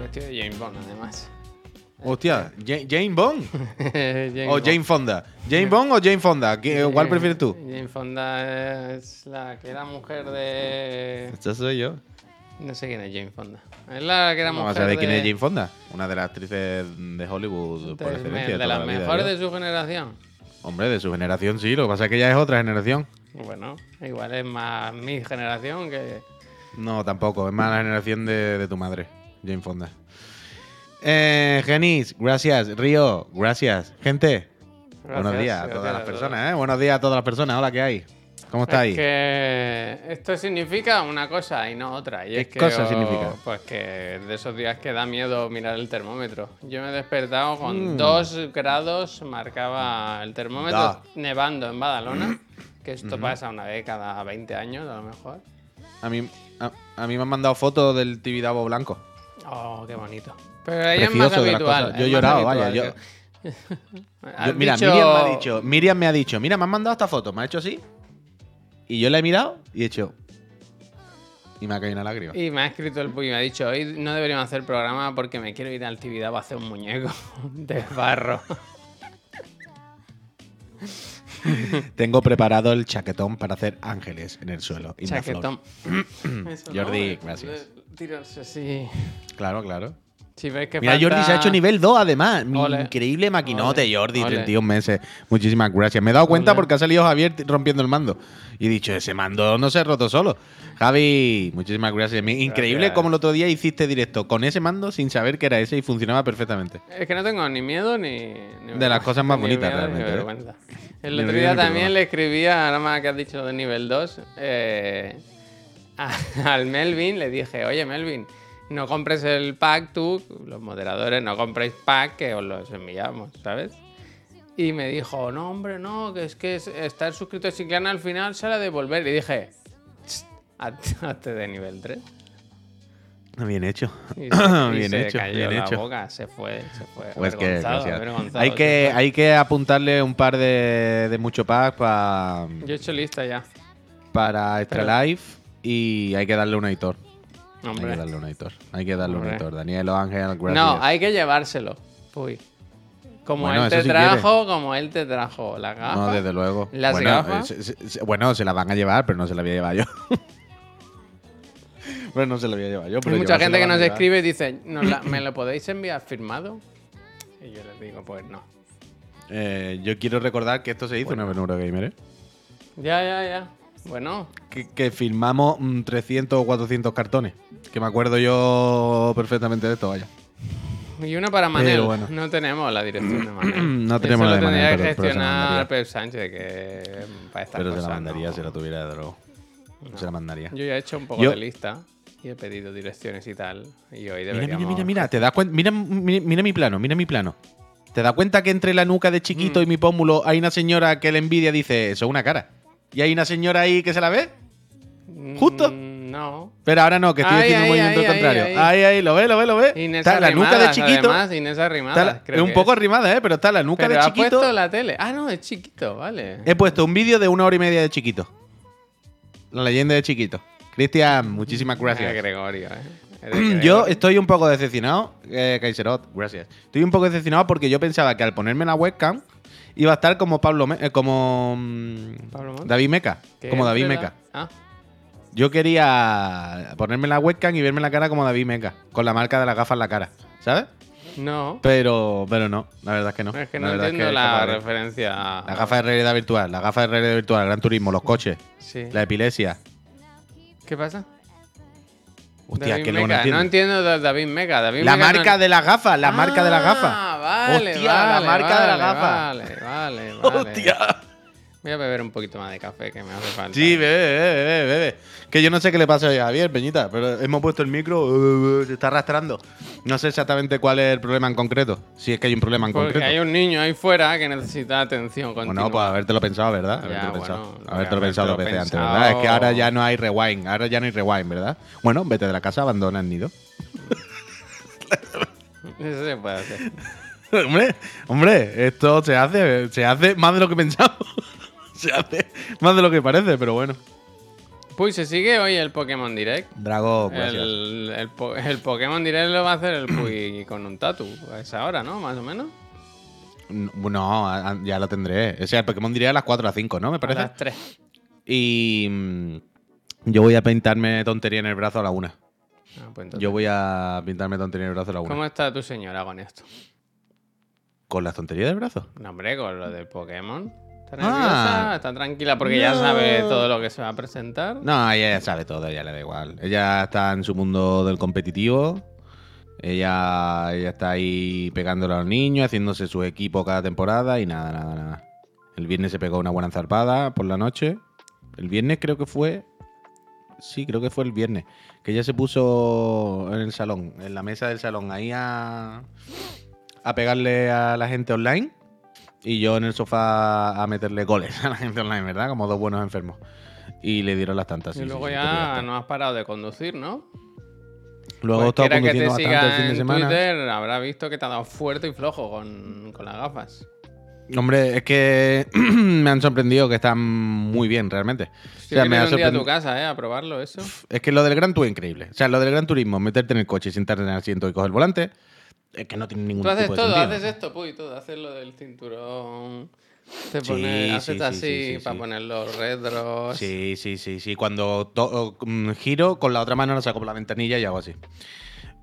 Vestido de James Bond, además. Hostia, Ja- Jane Bond o Bond. Jane Fonda. Jane Bond o Jane Fonda. ¿Qué- ¿Cuál Eh, prefieres tú? Jane Fonda es la que era mujer de. Esta soy yo. No sé quién es Jane Fonda. Es la que era ¿Cómo mujer vas a saber quién de... es Jane Fonda? Una de las actrices de Hollywood por de, excelencia. de toda las la mejores de su generación. Hombre, de su generación sí. Lo que pasa es que ella es otra generación. Bueno, igual es más mi generación que. No, tampoco. Es más la generación de, de tu madre, Jane Fonda. Eh, Genis, gracias. Río, gracias. Gente, buenos días a todas las personas, ¿eh? Buenos días a todas las personas. Hola, ¿qué hay? ¿Cómo Es estáis? que esto significa una cosa y no otra. Y ¿Qué es que cosa significa? Pues que de esos días que da miedo mirar el termómetro. Yo me he despertado con Mm. 2 grados, marcaba el termómetro Da. nevando en Badalona. Que esto pasa una vez cada 20 años, a lo mejor. A mí, a, a mí me han mandado fotos del Tibidabo blanco. Oh, qué bonito. Pero ahí es más habitual. Yo he llorado, vaya, yo- mira, dicho- Miriam me ha dicho, Miriam me ha dicho, mira, me han mandado esta foto, me ha hecho así. Y yo la he mirado y he hecho. Y me ha caído una lágrima. Y me ha escrito el puy y me ha dicho, hoy no deberíamos hacer programa porque me quiero ir a actividad para hacer un muñeco de barro. Tengo preparado el chaquetón para hacer ángeles en el suelo. Chaquetón. Eso, Jordi, ¿no? gracias. Tirarse así. Claro, claro. Si ves que Mira, falta- Jordi se ha hecho nivel 2 además. Ole. Increíble maquinote, Ole. Jordi, Ole. 31 meses. Muchísimas gracias. Me he dado cuenta Ole. porque ha salido Javier rompiendo el mando. Y he dicho, ese mando no se ha roto solo. Javi, muchísimas gracias. Increíble Gracias. como el otro día hiciste directo con ese mando sin saber que era ese y funcionaba perfectamente. Es que no tengo ni miedo ni. ni De las cosas más ni bonitas, miedo ni realmente, ¿eh? El otro día también le escribía, nada más que has dicho de nivel 2, eh, a- al Melvin le dije, oye Melvin, no compres el pack tú, los moderadores, no compréis pack que os los enviamos, ¿sabes? Y me dijo, no hombre, no, que es que es- estar suscrito a Chiclana al final sale a devolver. Y dije, "Tss, hazte hazte de nivel 3. Bien hecho. Y se, y bien se hecho, cayó bien la hecho. boca, se fue, se fue. Pues que hay que hay que apuntarle un par de, de mucho pack pa- Yo he hecho lista ya. para Extra Pero- Life y hay que darle un editor. Hay que darle un editor. Hay que darle un editor. Daniel Ángel, gracias. No, hay que llevárselo. Uy. Como Bueno, él te trajo, como él te trajo la gafa. No, desde luego. ¿Las bueno, gafas? eh, se, se- se- bueno, se las van a llevar, pero no se las voy a llevar yo. pero no se las voy a llevar yo. Pero Hay mucha gente que nos llevar. escribe y dice, "¿Nos la- ¿me lo podéis enviar firmado? Y yo les digo, pues no. Eh, yo quiero recordar que esto se hizo en en Eurogamer, ¿eh? Ya, ya, ya. Bueno, Que, que filmamos mm, 300 o 400 cartones. Que me acuerdo yo perfectamente de esto, vaya. y una para Manel. Pero bueno. No tenemos la dirección de Manel. No tenemos Eso la de lo tendría Manel, que gestionar. Pep Sánchez, que para estas Pero se la mandaría no. si la tuviera de droga. Se la mandaría. Yo ya he hecho un poco Yo- de lista y he pedido direcciones y tal. Y hoy Mira, deberíamos... mira, mira, mira, te das cuenta. Mira, mira, mira mi plano, mira mi plano. ¿Te das cuenta que entre la nuca de chiquito Mm. y mi pómulo hay una señora que le envidia dice, eso es una cara? ¿Y hay una señora ahí que se la ve? justo. Mm, No. Pero ahora no, que estoy Ay, haciendo un movimiento ay, contrario. Ahí, ahí, lo ve, lo ve, lo ve. Inés está la nuca de chiquito. Además, Inés Arrimadas, la- creo es un poco es. arrimada, ¿eh? Pero está la nuca Pero de chiquito. puesto la tele. Ah, no, es chiquito, vale. He puesto un vídeo de una hora y media de chiquito. La leyenda de chiquito. Cristian, muchísimas gracias. Gregorio, eh. De Yo Gregorio. estoy un poco decepcionado, eh, Kaiserot, gracias. Estoy un poco decepcionado porque yo pensaba que al ponerme la webcam iba a estar como Pablo, Me- eh, como mm, ¿Pablo? David Meca, ¿Qué como David Meca. Ah, Yo quería ponerme la webcam y verme la cara como David Meca, con la marca de las gafas en la cara, ¿sabes? no. Pero, pero no, la verdad es que no. Es que La no es entiendo que la referencia. La gafa de realidad virtual, la gafa de realidad virtual, el gran turismo, los coches, Sí. la epilepsia. ¿Qué pasa? Hostia, David que luego no entiendo. No entiendo de David Meca. David La Meca no- marca de las gafas, la marca de las gafas. Ah, vale, Hostia, la vale, marca de la vale, gafa. Vale, vale, vale. Hostia. Voy a beber un poquito más de café que me hace falta. Sí, bebe, bebe, bebe, bebe. Que yo no sé qué le pasa a Javier, Peñita, pero hemos puesto el micro, uh, se está arrastrando. No sé exactamente cuál es el problema en concreto, si es que hay un problema en Porque concreto. hay un niño ahí fuera que necesita atención continua. Bueno, pues habértelo pensado, ¿verdad? Ya, Habértelo bueno, pensado. lo que Habértelo pensado dos veces antes, ¿verdad? Es que ahora ya no hay rewind, ahora ya no hay rewind, ¿verdad? Bueno, vete de la casa, abandona el nido. Eso se puede hacer. hombre, hombre, esto se hace, se hace más de lo que pensamos. Se hace más de lo que parece, pero bueno. Pues se sigue hoy el Pokémon Direct. Drago, gracias. El, el, po- el Pokémon Direct lo va a hacer el Puy con un tatu. A esa hora, ¿no? Más o menos. No, a- a- ya lo tendré. O sea, el Pokémon diría a las 4 o las 5, ¿no? Me A parece. las 3. Y mm, yo voy a pintarme tontería en el brazo a la 1. Ah, pues. Yo voy a pintarme tontería en el brazo a la 1. ¿Cómo está tu señora con esto? ¿Con las tonterías del brazo? No, hombre, con lo del Pokémon. ¿Está Ah. nerviosa? ¿Está tranquila porque ya sabe todo lo que se va a presentar? No, ella ya sabe todo, ella le da igual. Ella está en su mundo del competitivo. Ella, ella está ahí pegándole a los niños, haciéndose su equipo cada temporada y nada, nada, nada. El viernes se pegó una buena zarpada por la noche. El viernes creo que fue. Sí, creo que fue el viernes. Que ella se puso en el salón, en la mesa del salón, ahí a, a pegarle a la gente online. Y yo en el sofá a meterle goles a la gente online, ¿verdad? Como dos buenos enfermos. Y le dieron las tantas. sí, y sí, luego sí, ya no has parado de conducir, ¿no? Luego he estado Cualquiera que te conduciendo bastante el siga fin de en semana. Twitter habrá visto que te ha dado fuerte y flojo con, con las gafas. Hombre, es que me han sorprendido que están muy bien, realmente. Si o sea, me ha día a tu sorprendido. casa, ¿eh? A probarlo, eso. Es que lo del Gran Tour es increíble. O sea, lo del Gran Turismo, meterte en el coche, sentarte en el asiento y coger el volante, es que no tiene ningún Tú haces tipo de todo, sentido. haces esto, puy, todo. Haces lo del cinturón. Te Sí, pones, sí, haces sí, así sí, para poner los retros. Sí, sí, sí, sí. Cuando mm, giro, con la otra mano lo saco por la ventanilla y hago así.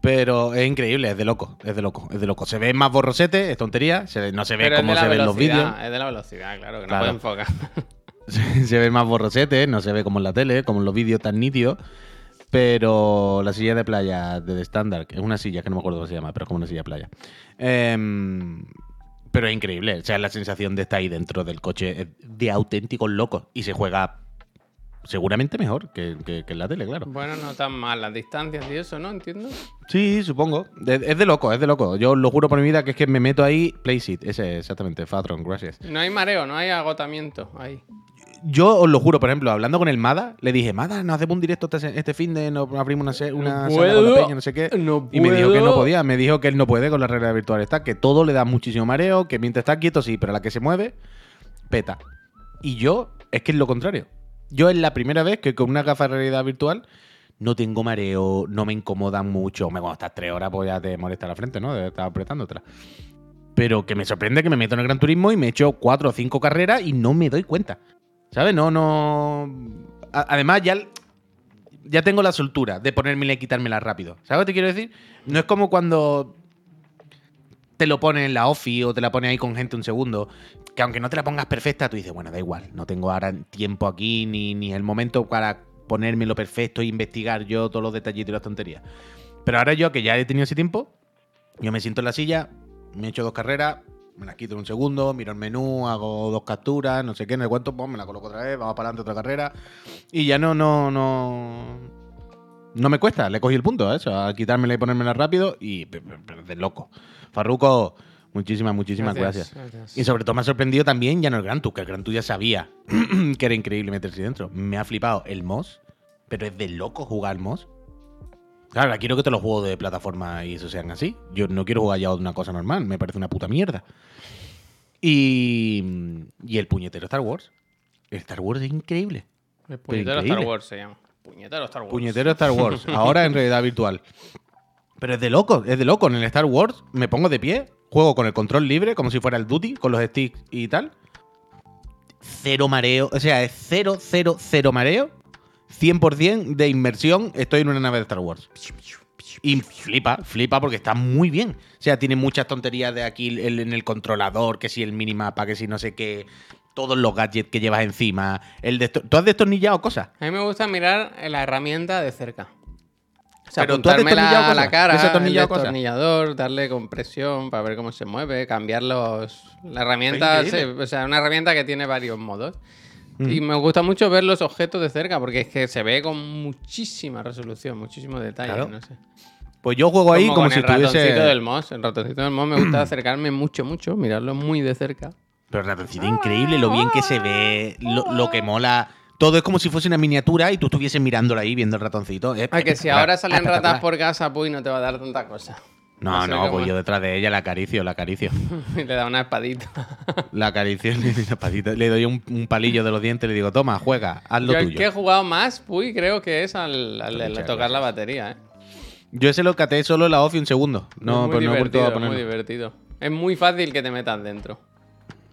Pero es increíble, es de loco, es de loco, es de loco. Se ve más borrosete, es tontería, se no se ve Pero cómo se ven los vídeos. es de la velocidad, claro, que no Claro. puede enfocar. se ve más borrosete, no se ve como en la tele, como en los vídeos tan nítidos. Pero la silla de playa de The Standard, que es una silla que no me acuerdo cómo se llama, pero es como una silla de playa. Em, pero es increíble. O sea, la sensación de estar ahí dentro del coche de auténticos locos. Y se juega seguramente mejor que, que- que en la tele, claro. bueno, no tan mal las distancias y eso, ¿no? Entiendo. Sí, supongo. Es de loco, es de loco. Yo lo juro por mi vida que es que me meto ahí. Playseat, ese exactamente, Fatron, gracias. No hay mareo, no hay agotamiento ahí. Yo os lo juro, por ejemplo, hablando con el Mada, le dije, Mada, nos hacemos un directo este, este fin de, nos abrimos una, se- una No sala con la peña, no sé qué. no y me dijo que no podía, me dijo que él no puede con la realidad virtual está, que todo le da muchísimo mareo, que mientras está quieto sí, pero la que se mueve, peta. Y yo, es que es lo contrario. Yo es la primera vez que con una gafa de realidad virtual no tengo mareo, no me incomodan mucho. Me cuando estás tres horas, pues ya te molesta la frente, ¿no? De estar apretándote. Pero que me sorprende que me meto en el Gran Turismo y me echo cuatro o cinco carreras y no me doy cuenta. ¿Sabes? No, no. Además, ya, ya tengo la soltura de ponérmela y quitármela rápido. ¿Sabes lo que te quiero decir? No es como cuando te lo pones en la OFI o te la pones ahí con gente un segundo, que aunque no te la pongas perfecta, tú dices, bueno, da igual, no tengo ahora tiempo aquí ni, ni el momento para ponérmelo perfecto e investigar yo todos los detallitos y las tonterías. Pero ahora yo, que ya he tenido ese tiempo, yo me siento en la silla, me echo dos carreras, me las quito en un segundo, miro el menú, hago dos capturas, no sé qué, en el cuento, pues me la coloco otra vez, vamos para adelante otra carrera. Y ya no, no, no. No me cuesta, le cogí el punto a eso, a quitármela y ponérmela rápido y de loco. Farruco, muchísimas, muchísimas gracias. Y sobre todo me ha sorprendido también ya no el Gran Tour, que el Gran Tour ya sabía que era increíble meterse dentro. Me ha flipado el MOS, pero es de loco jugar al MOS. Claro, quiero que todos los juegos de plataforma y eso sean así. Yo no quiero jugar ya una cosa normal, me parece una puta mierda. Y, y el puñetero Star Wars. El Star Wars es increíble. El puñetero Star. Wars se llama. Puñetero Star Wars. Puñetero Star Wars, ahora en realidad virtual. Pero es de loco, es de loco. En el Star Wars me pongo de pie, juego con el control libre, como si fuera el Duty, con los sticks y tal. Cero mareo, o sea, es cero, cero, cero mareo. 100% de inmersión, estoy en una nave de Star Wars. Y flipa, flipa porque está muy bien. O sea, tiene muchas tonterías de aquí el- en el controlador, que si el minimapa, que si no sé qué, todos los gadgets que llevas encima. El desto- ¿Tú has destornillado cosas? A mí me gusta mirar la herramienta de cerca. O sea, Pero tú has destornillado a la cara, ¿has el destornillador, darle compresión para ver cómo se mueve, cambiar los... La herramienta, sí, o sea, una herramienta que tiene varios modos. Mm. Y me gusta mucho ver los objetos de cerca porque es que se ve con muchísima resolución, muchísimo detalle, Claro. no sé. Pues yo juego ahí como, como, con si el ratoncito estuviese. del MOS. El ratoncito del MOS me gusta acercarme mucho, mucho, mirarlo muy de cerca. Pero el ratoncito increíble, lo bien que se ve, lo, lo que mola. Todo es como si fuese una miniatura y tú estuvieses mirándola ahí viendo el ratoncito. Es Ah, que si ahora salen ratas por casa, pues no te va a dar tanta cosa. No, no, como- pues yo detrás de ella la acaricio, la acaricio. Y le da una espadita. La acaricio le doy una patita, le doy un, un palillo de los dientes y le digo, toma, juega, haz lo Yo el tuyo. que he jugado más, uy, creo que es al, al- al Muchas tocar la batería, ¿eh? Yo ese lo caté solo en la off y un segundo. es No, pues no he vuelto a es ponerlo. muy divertido. Es muy fácil que te metas dentro.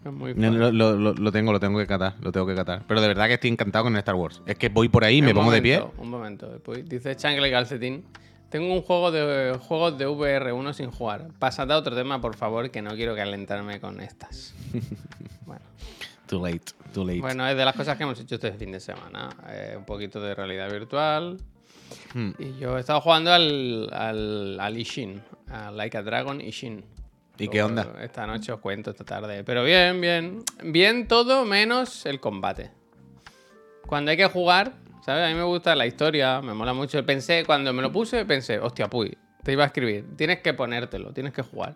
Es muy No, fácil. Lo, lo- lo- tengo, lo tengo que catar, lo tengo que catar. Pero de verdad que estoy encantado con Star Wars. Es que voy por ahí, me Un pongo de pie. momento, Un momento, después dice Changle Calcetín. Tengo un juego de juegos de VR1 sin jugar. Pasad a otro tema, por favor, que no quiero calentarme con estas. bueno, Too late, too late. bueno, es de las cosas que hemos hecho este fin de semana. Eh, un poquito de realidad virtual. Hmm. Y yo he estado jugando al, al, al Ishin, a Like a Dragon Ishin. ¿Y qué onda? Esta noche os cuento, esta tarde. Pero bien, bien. Bien todo menos el combate. Cuando hay que jugar, ¿sabes? A mí me gusta la historia, me mola mucho. Pensé, cuando me lo puse, pensé, hostia, puy, te iba a escribir. Tienes que ponértelo, tienes que jugar.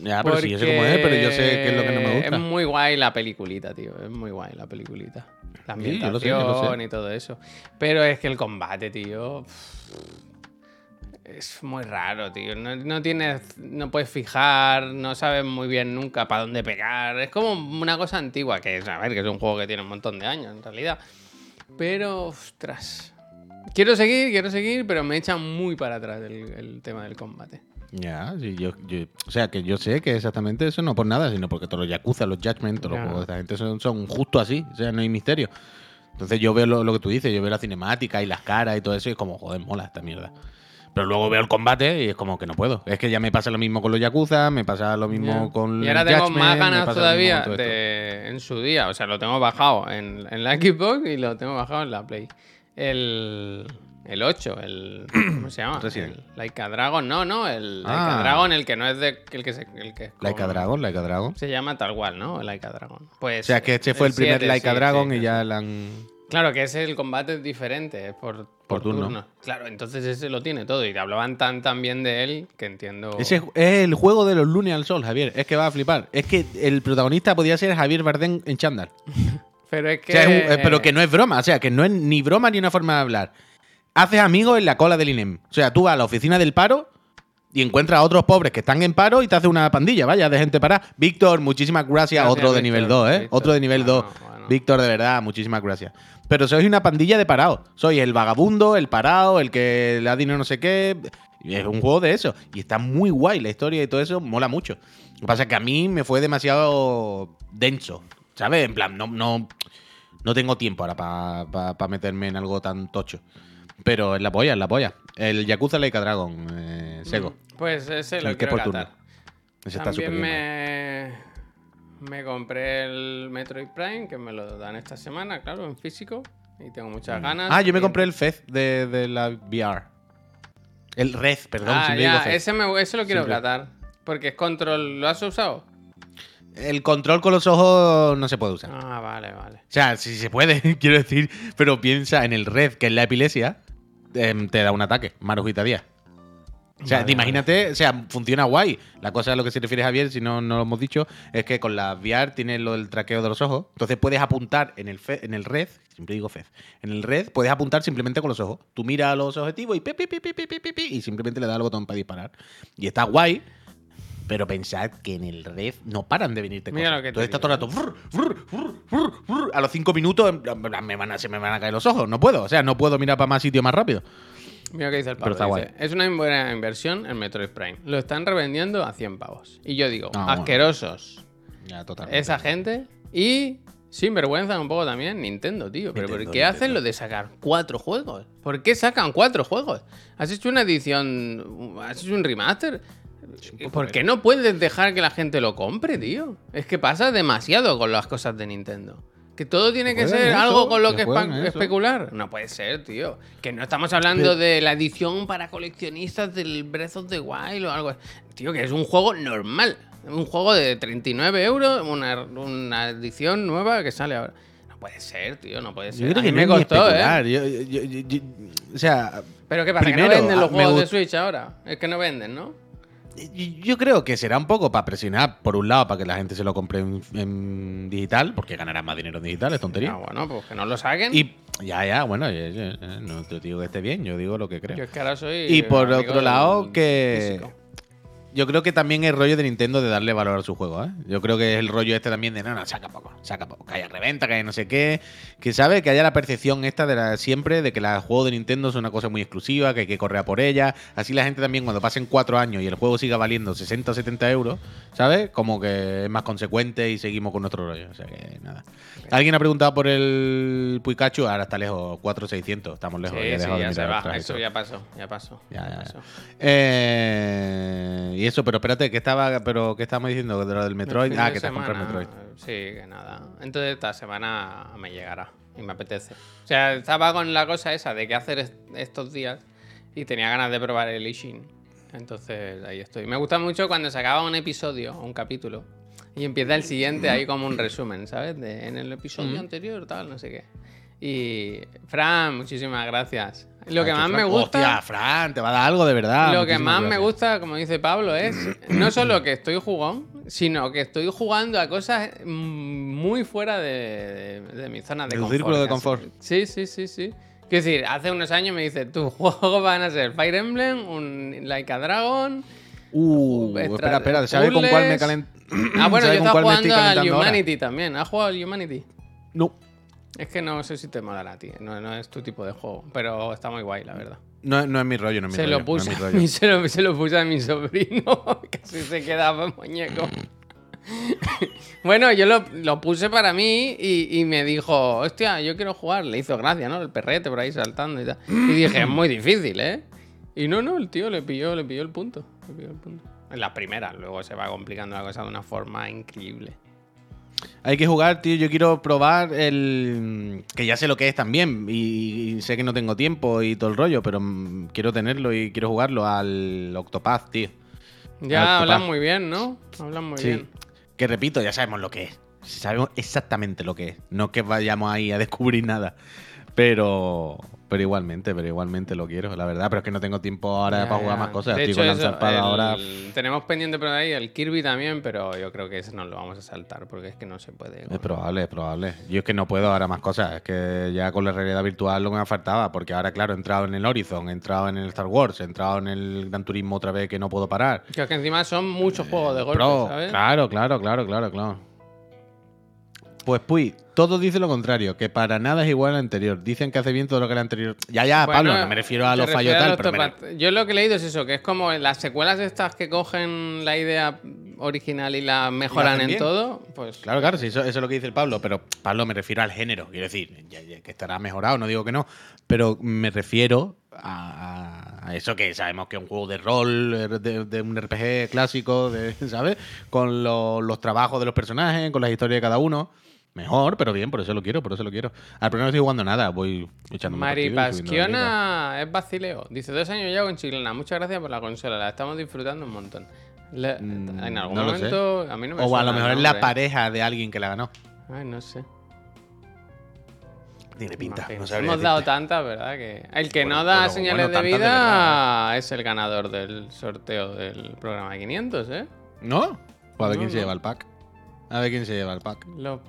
Ya, pero sí, yo sé cómo es, pero yo sé qué es lo que no me gusta. Es muy guay la peliculita, tío. Es muy guay la peliculita. La Sí, yo ambientación lo sé, yo lo sé. y todo eso. Pero es que el combate, tío. Es muy raro, tío. No, no tienes. No puedes fijar, no sabes muy bien nunca para dónde pegar. Es como una cosa antigua, que es, a ver, que es un juego que tiene un montón de años en realidad. Pero, ostras. Quiero seguir, quiero seguir, pero me echan muy para atrás el, el tema del combate. Ya, sí, yo, yo- o sea, que yo sé que exactamente eso no por nada, sino porque todos los Yakuza, los Judgment, todos Ya. los juegos de esta gente son, son justo así, o sea, no hay misterio. Entonces yo veo lo, lo que tú dices, yo veo la cinemática y las caras y todo eso y es como, joder, mola esta mierda. Pero luego veo el combate y es como que no puedo. Es que ya me pasa lo mismo con los Yakuza, me pasa lo mismo Ya. con Y ahora tengo Judgment, más ganas todavía de, en su día. O sea, lo tengo bajado en, en la Xbox y lo tengo bajado en la Play. El, el 8, el. ¿Cómo se llama? Resident. El Laika Dragon. No, no, el Laika Ah. Dragon, el que no es de. El que, se, el que es Laika Dragon, Laika Dragon. Se llama tal cual, ¿no? El Laika Dragon. Pues, O sea, que este fue el, primer 7, Laika sí, Dragon sí, y ya la han... Claro, que ese el combate es diferente, es por, por, turno. Claro, entonces ese lo tiene todo. Y te hablaban tan, tan bien de él que entiendo. Ese es el juego de los lunes al sol, Javier. Es que va a flipar. Es que el protagonista podía ser Javier Bardem en chándal. Pero es que. O sea, es un- eh, pero que no es broma, o sea, que no es ni broma ni una forma de hablar. Haces amigos en la cola del INEM. O sea, tú vas a la oficina del paro y encuentras a otros pobres que están en paro y te haces una pandilla, vaya, de gente para. Víctor, muchísimas gracias. Gracias, Otro de Víctor, nivel 2, ¿eh? Otro de nivel Bueno, 2. Víctor, de verdad, muchísimas gracias. Pero sois una pandilla de parados. Sois el vagabundo, el parado, el que le da dinero no sé qué. Es un juego de eso. Y está muy guay la historia y todo eso, mola mucho. Lo que pasa es que a mí me fue demasiado denso. ¿Sabes? En plan, no, no, no tengo tiempo ahora para meterme en algo tan tocho. Pero es la polla, es la polla. El Yakuza Laika Dragon, eh, Sego. Pues ese lo El que por turno. Ese está súper También bien. me, me compré el Metroid Prime, que me lo dan esta semana, claro, en físico. Y tengo muchas ganas. Ah, yo me compré el Fez de, de la VR. El Red, perdón, Ah, ya, ese, me, ese lo quiero Siempre. catar. Porque es control. ¿Lo has usado? El control con los ojos no se puede usar. Ah, vale, vale. O sea, sí se puede, quiero decir, pero piensa en el red, que es la epilepsia, em, te da un ataque, Marujita 10. O sea, imagínate, o sea, funciona guay. La cosa a lo que se refiere Javier, si no, no lo hemos dicho, es que con las VR tienes lo del traqueo de los ojos. Entonces puedes apuntar en el, fe, en el red, siempre digo FED, en el red puedes apuntar simplemente con los ojos. Tú miras los objetivos y pi, pi, pi, y simplemente le das el botón para disparar. Y está guay, pero pensad que en el red no paran de venirte cosas. Mira lo que Entonces está todo el rato. A los cinco minutos me van a, se me van a caer los ojos. No puedo. O sea, no puedo mirar para más sitio más rápido. Mira que dice el Pero Pablo. está dice, es una buena inversión el Metroid Prime. Lo están revendiendo a 100 pavos. Y yo digo, Ah, bueno. asquerosos. Ya, totalmente. Esa gente. Y sin vergüenza un poco también Nintendo, tío. Pero ¿por Nintendo, qué hacen lo de sacar cuatro juegos? ¿Por qué sacan cuatro juegos? ¿Has hecho una edición? ¿Has hecho un remaster? ¿Por qué no puedes dejar que la gente lo compre, tío? Es que pasa demasiado con las cosas de Nintendo. Que todo tiene que ser eso, algo con lo que eso. especular. No puede ser, tío. Que no estamos hablando Pero- de la edición para coleccionistas del Breath of the Wild o algo. Tío, que es un juego normal. Un juego de 39 euros, una, una edición nueva que sale ahora. No puede ser, tío, no puede ser. Yo creo A que mí no me costó. ¿eh? Yo- yo- yo- yo- o sea, Pero ¿qué pasa? que no venden los ah, juegos de Switch ahora. Es que no venden, ¿no? Yo creo que será un poco para presionar, por un lado, para que la gente se lo compre en, en digital, porque ganará más dinero en digital, es tontería. Ah, bueno, pues que no lo saquen. Y ya, ya, bueno, ya, no te digo que esté bien, yo digo lo que creo. Yo es que ahora soy. Y por otro lado, que- físico. Yo creo que también es rollo de Nintendo de darle valor a su juego, ¿eh? Yo creo que es el rollo este también de no, no, saca poco, saca poco, que haya reventa, que haya no sé qué. Que sabe que haya la percepción esta de la, siempre de que el juego de Nintendo es una cosa muy exclusiva, que hay que correr a por ella. Así la gente también, cuando pasen cuatro años y el juego siga valiendo 60 o 70 euros, ¿sabes? Como que es más consecuente y seguimos con nuestro rollo. O sea que nada. Alguien ha preguntado por el Pikachu, ahora está lejos, 4600, estamos lejos. Sí, ya sí, ya se va. Eso ya pasó, ya pasó. Ya, ya. pasó. Eh, y eso, pero espérate, ¿qué estaba, pero qué estábamos diciendo de lo del Metroid? Ah, que te semana, Metroid. Sí, que nada. Entonces esta semana me llegará y me apetece. O sea, estaba con la cosa esa de qué hacer est- estos días y tenía ganas de probar el Ishin. Entonces ahí estoy. Me gusta mucho cuando se acaba un episodio o un capítulo y empieza el siguiente ahí como un resumen, ¿sabes? De, en el episodio anterior, tal, no sé qué. Y Fran, muchísimas gracias. Lo que más me gusta... Hostia, Fran, te va a dar algo de verdad. Lo que más me gusta, como dice Pablo, es no solo que estoy jugón, sino que estoy jugando a cosas mm, muy fuera de, de- de mi zona de tu confort. círculo de confort. Sí, sí, sí, sí. Quiero decir, hace unos años me dice, tus juegos van a ser Fire Emblem, un Like a Dragon. Uh, espera, espera, ¿sabes con cuál me puzzles. calent... Ah, bueno, yo ¿sabes con estaba jugando al ahora? Humanity también. ¿Has jugado al Humanity? No, Es que no sé si te molará a ti, no, no es tu tipo de juego, pero está muy guay, la verdad. no, no es mi rollo, no es mi Se rollo. lo, puse no mi- se, lo, se lo puse a mi sobrino, casi se quedaba muñeco. bueno, yo lo, lo puse para mí y, y me dijo, hostia, yo quiero jugar. Le hizo gracia, ¿no? El perrete por ahí saltando y tal. Y dije, es muy difícil, ¿eh? Y no, no, el tío le pilló, le pilló el punto. Le pilló el punto. En la primera, luego se va complicando la cosa de una forma increíble. Hay que jugar, tío. Yo quiero probar el. Que ya sé lo que es también. Y, y sé que no tengo tiempo y todo el rollo, pero mm, quiero tenerlo y quiero jugarlo al Octopath, tío. Ya hablan muy bien, ¿no? Hablan muy Sí. bien. Que repito, ya sabemos lo que es. Sabemos exactamente lo que es. No es que vayamos ahí a descubrir nada. Pero. Pero igualmente, pero igualmente lo quiero, la verdad. Pero es que no tengo tiempo ahora Ya, para jugar ya. más cosas. De Estoy hecho, con la eso, el- ahora. Tenemos pendiente por ahí el Kirby también, pero yo creo que ese no lo vamos a saltar porque es que no se puede. Es probable, es probable. Yo es que no puedo ahora más cosas. Es que ya con la realidad virtual lo que me faltaba. Porque ahora, claro, he entrado en el Horizon, he entrado en el Star Wars, he entrado en el Gran Turismo otra vez que no puedo parar. Que es que encima son muchos juegos de golpe, Pro, ¿sabes? claro, claro, claro, claro, claro. Pues Puy, todo dice lo contrario, que para nada es igual al anterior. Dicen que hace bien todo lo que el anterior. Ya, ya, Bueno, Pablo, no me refiero a los fallos tal, pero me- Yo lo que he leído es eso, que es como las secuelas estas que cogen la idea original y la mejoran en todo, pues Claro, claro, sí, eso, eso es lo que dice el Pablo, pero Pablo me refiero al género, quiero decir, ya- ya que estará mejorado, no digo que no, pero me refiero a, a eso que sabemos que es un juego de rol, eh, de, de un RPG clásico, de, ¿sabes? Con lo- los trabajos de los personajes, con las historias de cada uno. Mejor, pero bien, por eso lo quiero, por eso lo quiero. Al problema no estoy jugando nada, voy echando Mari Pasquiona es vacileo. Dice, dos años ya con Chilena. Muchas gracias por la consola, la estamos disfrutando un montón. Le- en algún Mm, no momento, a mí no me O a lo mejor es la pareja de alguien que la ganó. Ay, no sé. Tiene pinta, no Hemos dado tantas, ¿verdad? Que el que Bueno, no da bueno, señales bueno, de vida es el ganador del sorteo del programa de 500, ¿eh? ¿No? A ver No, quién se lleva el pack. A ver quién se lleva el pack. Lo-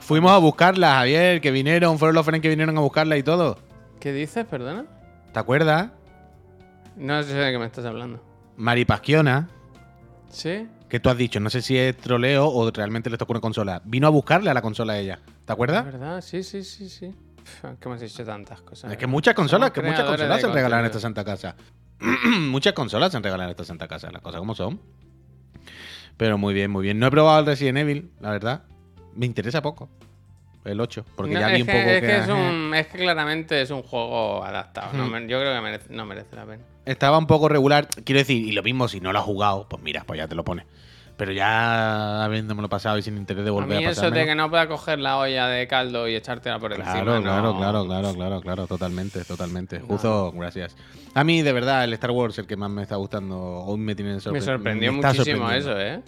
Fuimos a buscarla, Javier, que vinieron, fueron los friends que vinieron a buscarla y todo. ¿Qué dices, perdona? ¿Te acuerdas? No sé de qué me estás hablando. Mari Pasquiona, ¿Sí? que tú has dicho, no sé si es troleo o realmente le tocó una consola. Vino a buscarle a la consola a ella. ¿Te acuerdas? ¿Verdad? Sí, sí, sí, sí. Pff, que hemos hecho tantas cosas. Es que muchas consolas, Somos que muchas consolas se regalan en esta santa casa. muchas consolas se regalan en esta santa casa, las cosas como son. Pero muy bien, muy bien. No he probado el Resident Evil, la verdad. Me interesa poco. El 8, porque No, ya vi un que, poco es que, que es, un- es que claramente es un juego adaptado. No yo creo que merece- no merece la pena. estaba un poco regular. Quiero decir, y lo mismo, si no lo has jugado, pues mira, pues ya te lo pones. Pero ya habiéndomelo pasado y sin interés de A volver mí a, eso pasármelo. de que no pueda coger la olla de caldo y echártela por Claro, encima. claro, no- claro, claro, claro, claro, totalmente, totalmente. No. Justo, gracias. A mí, de verdad, el Star Wars, el que más me está gustando, hoy me tiene Me sorpre- sorprendió me está muchísimo eso, ¿eh?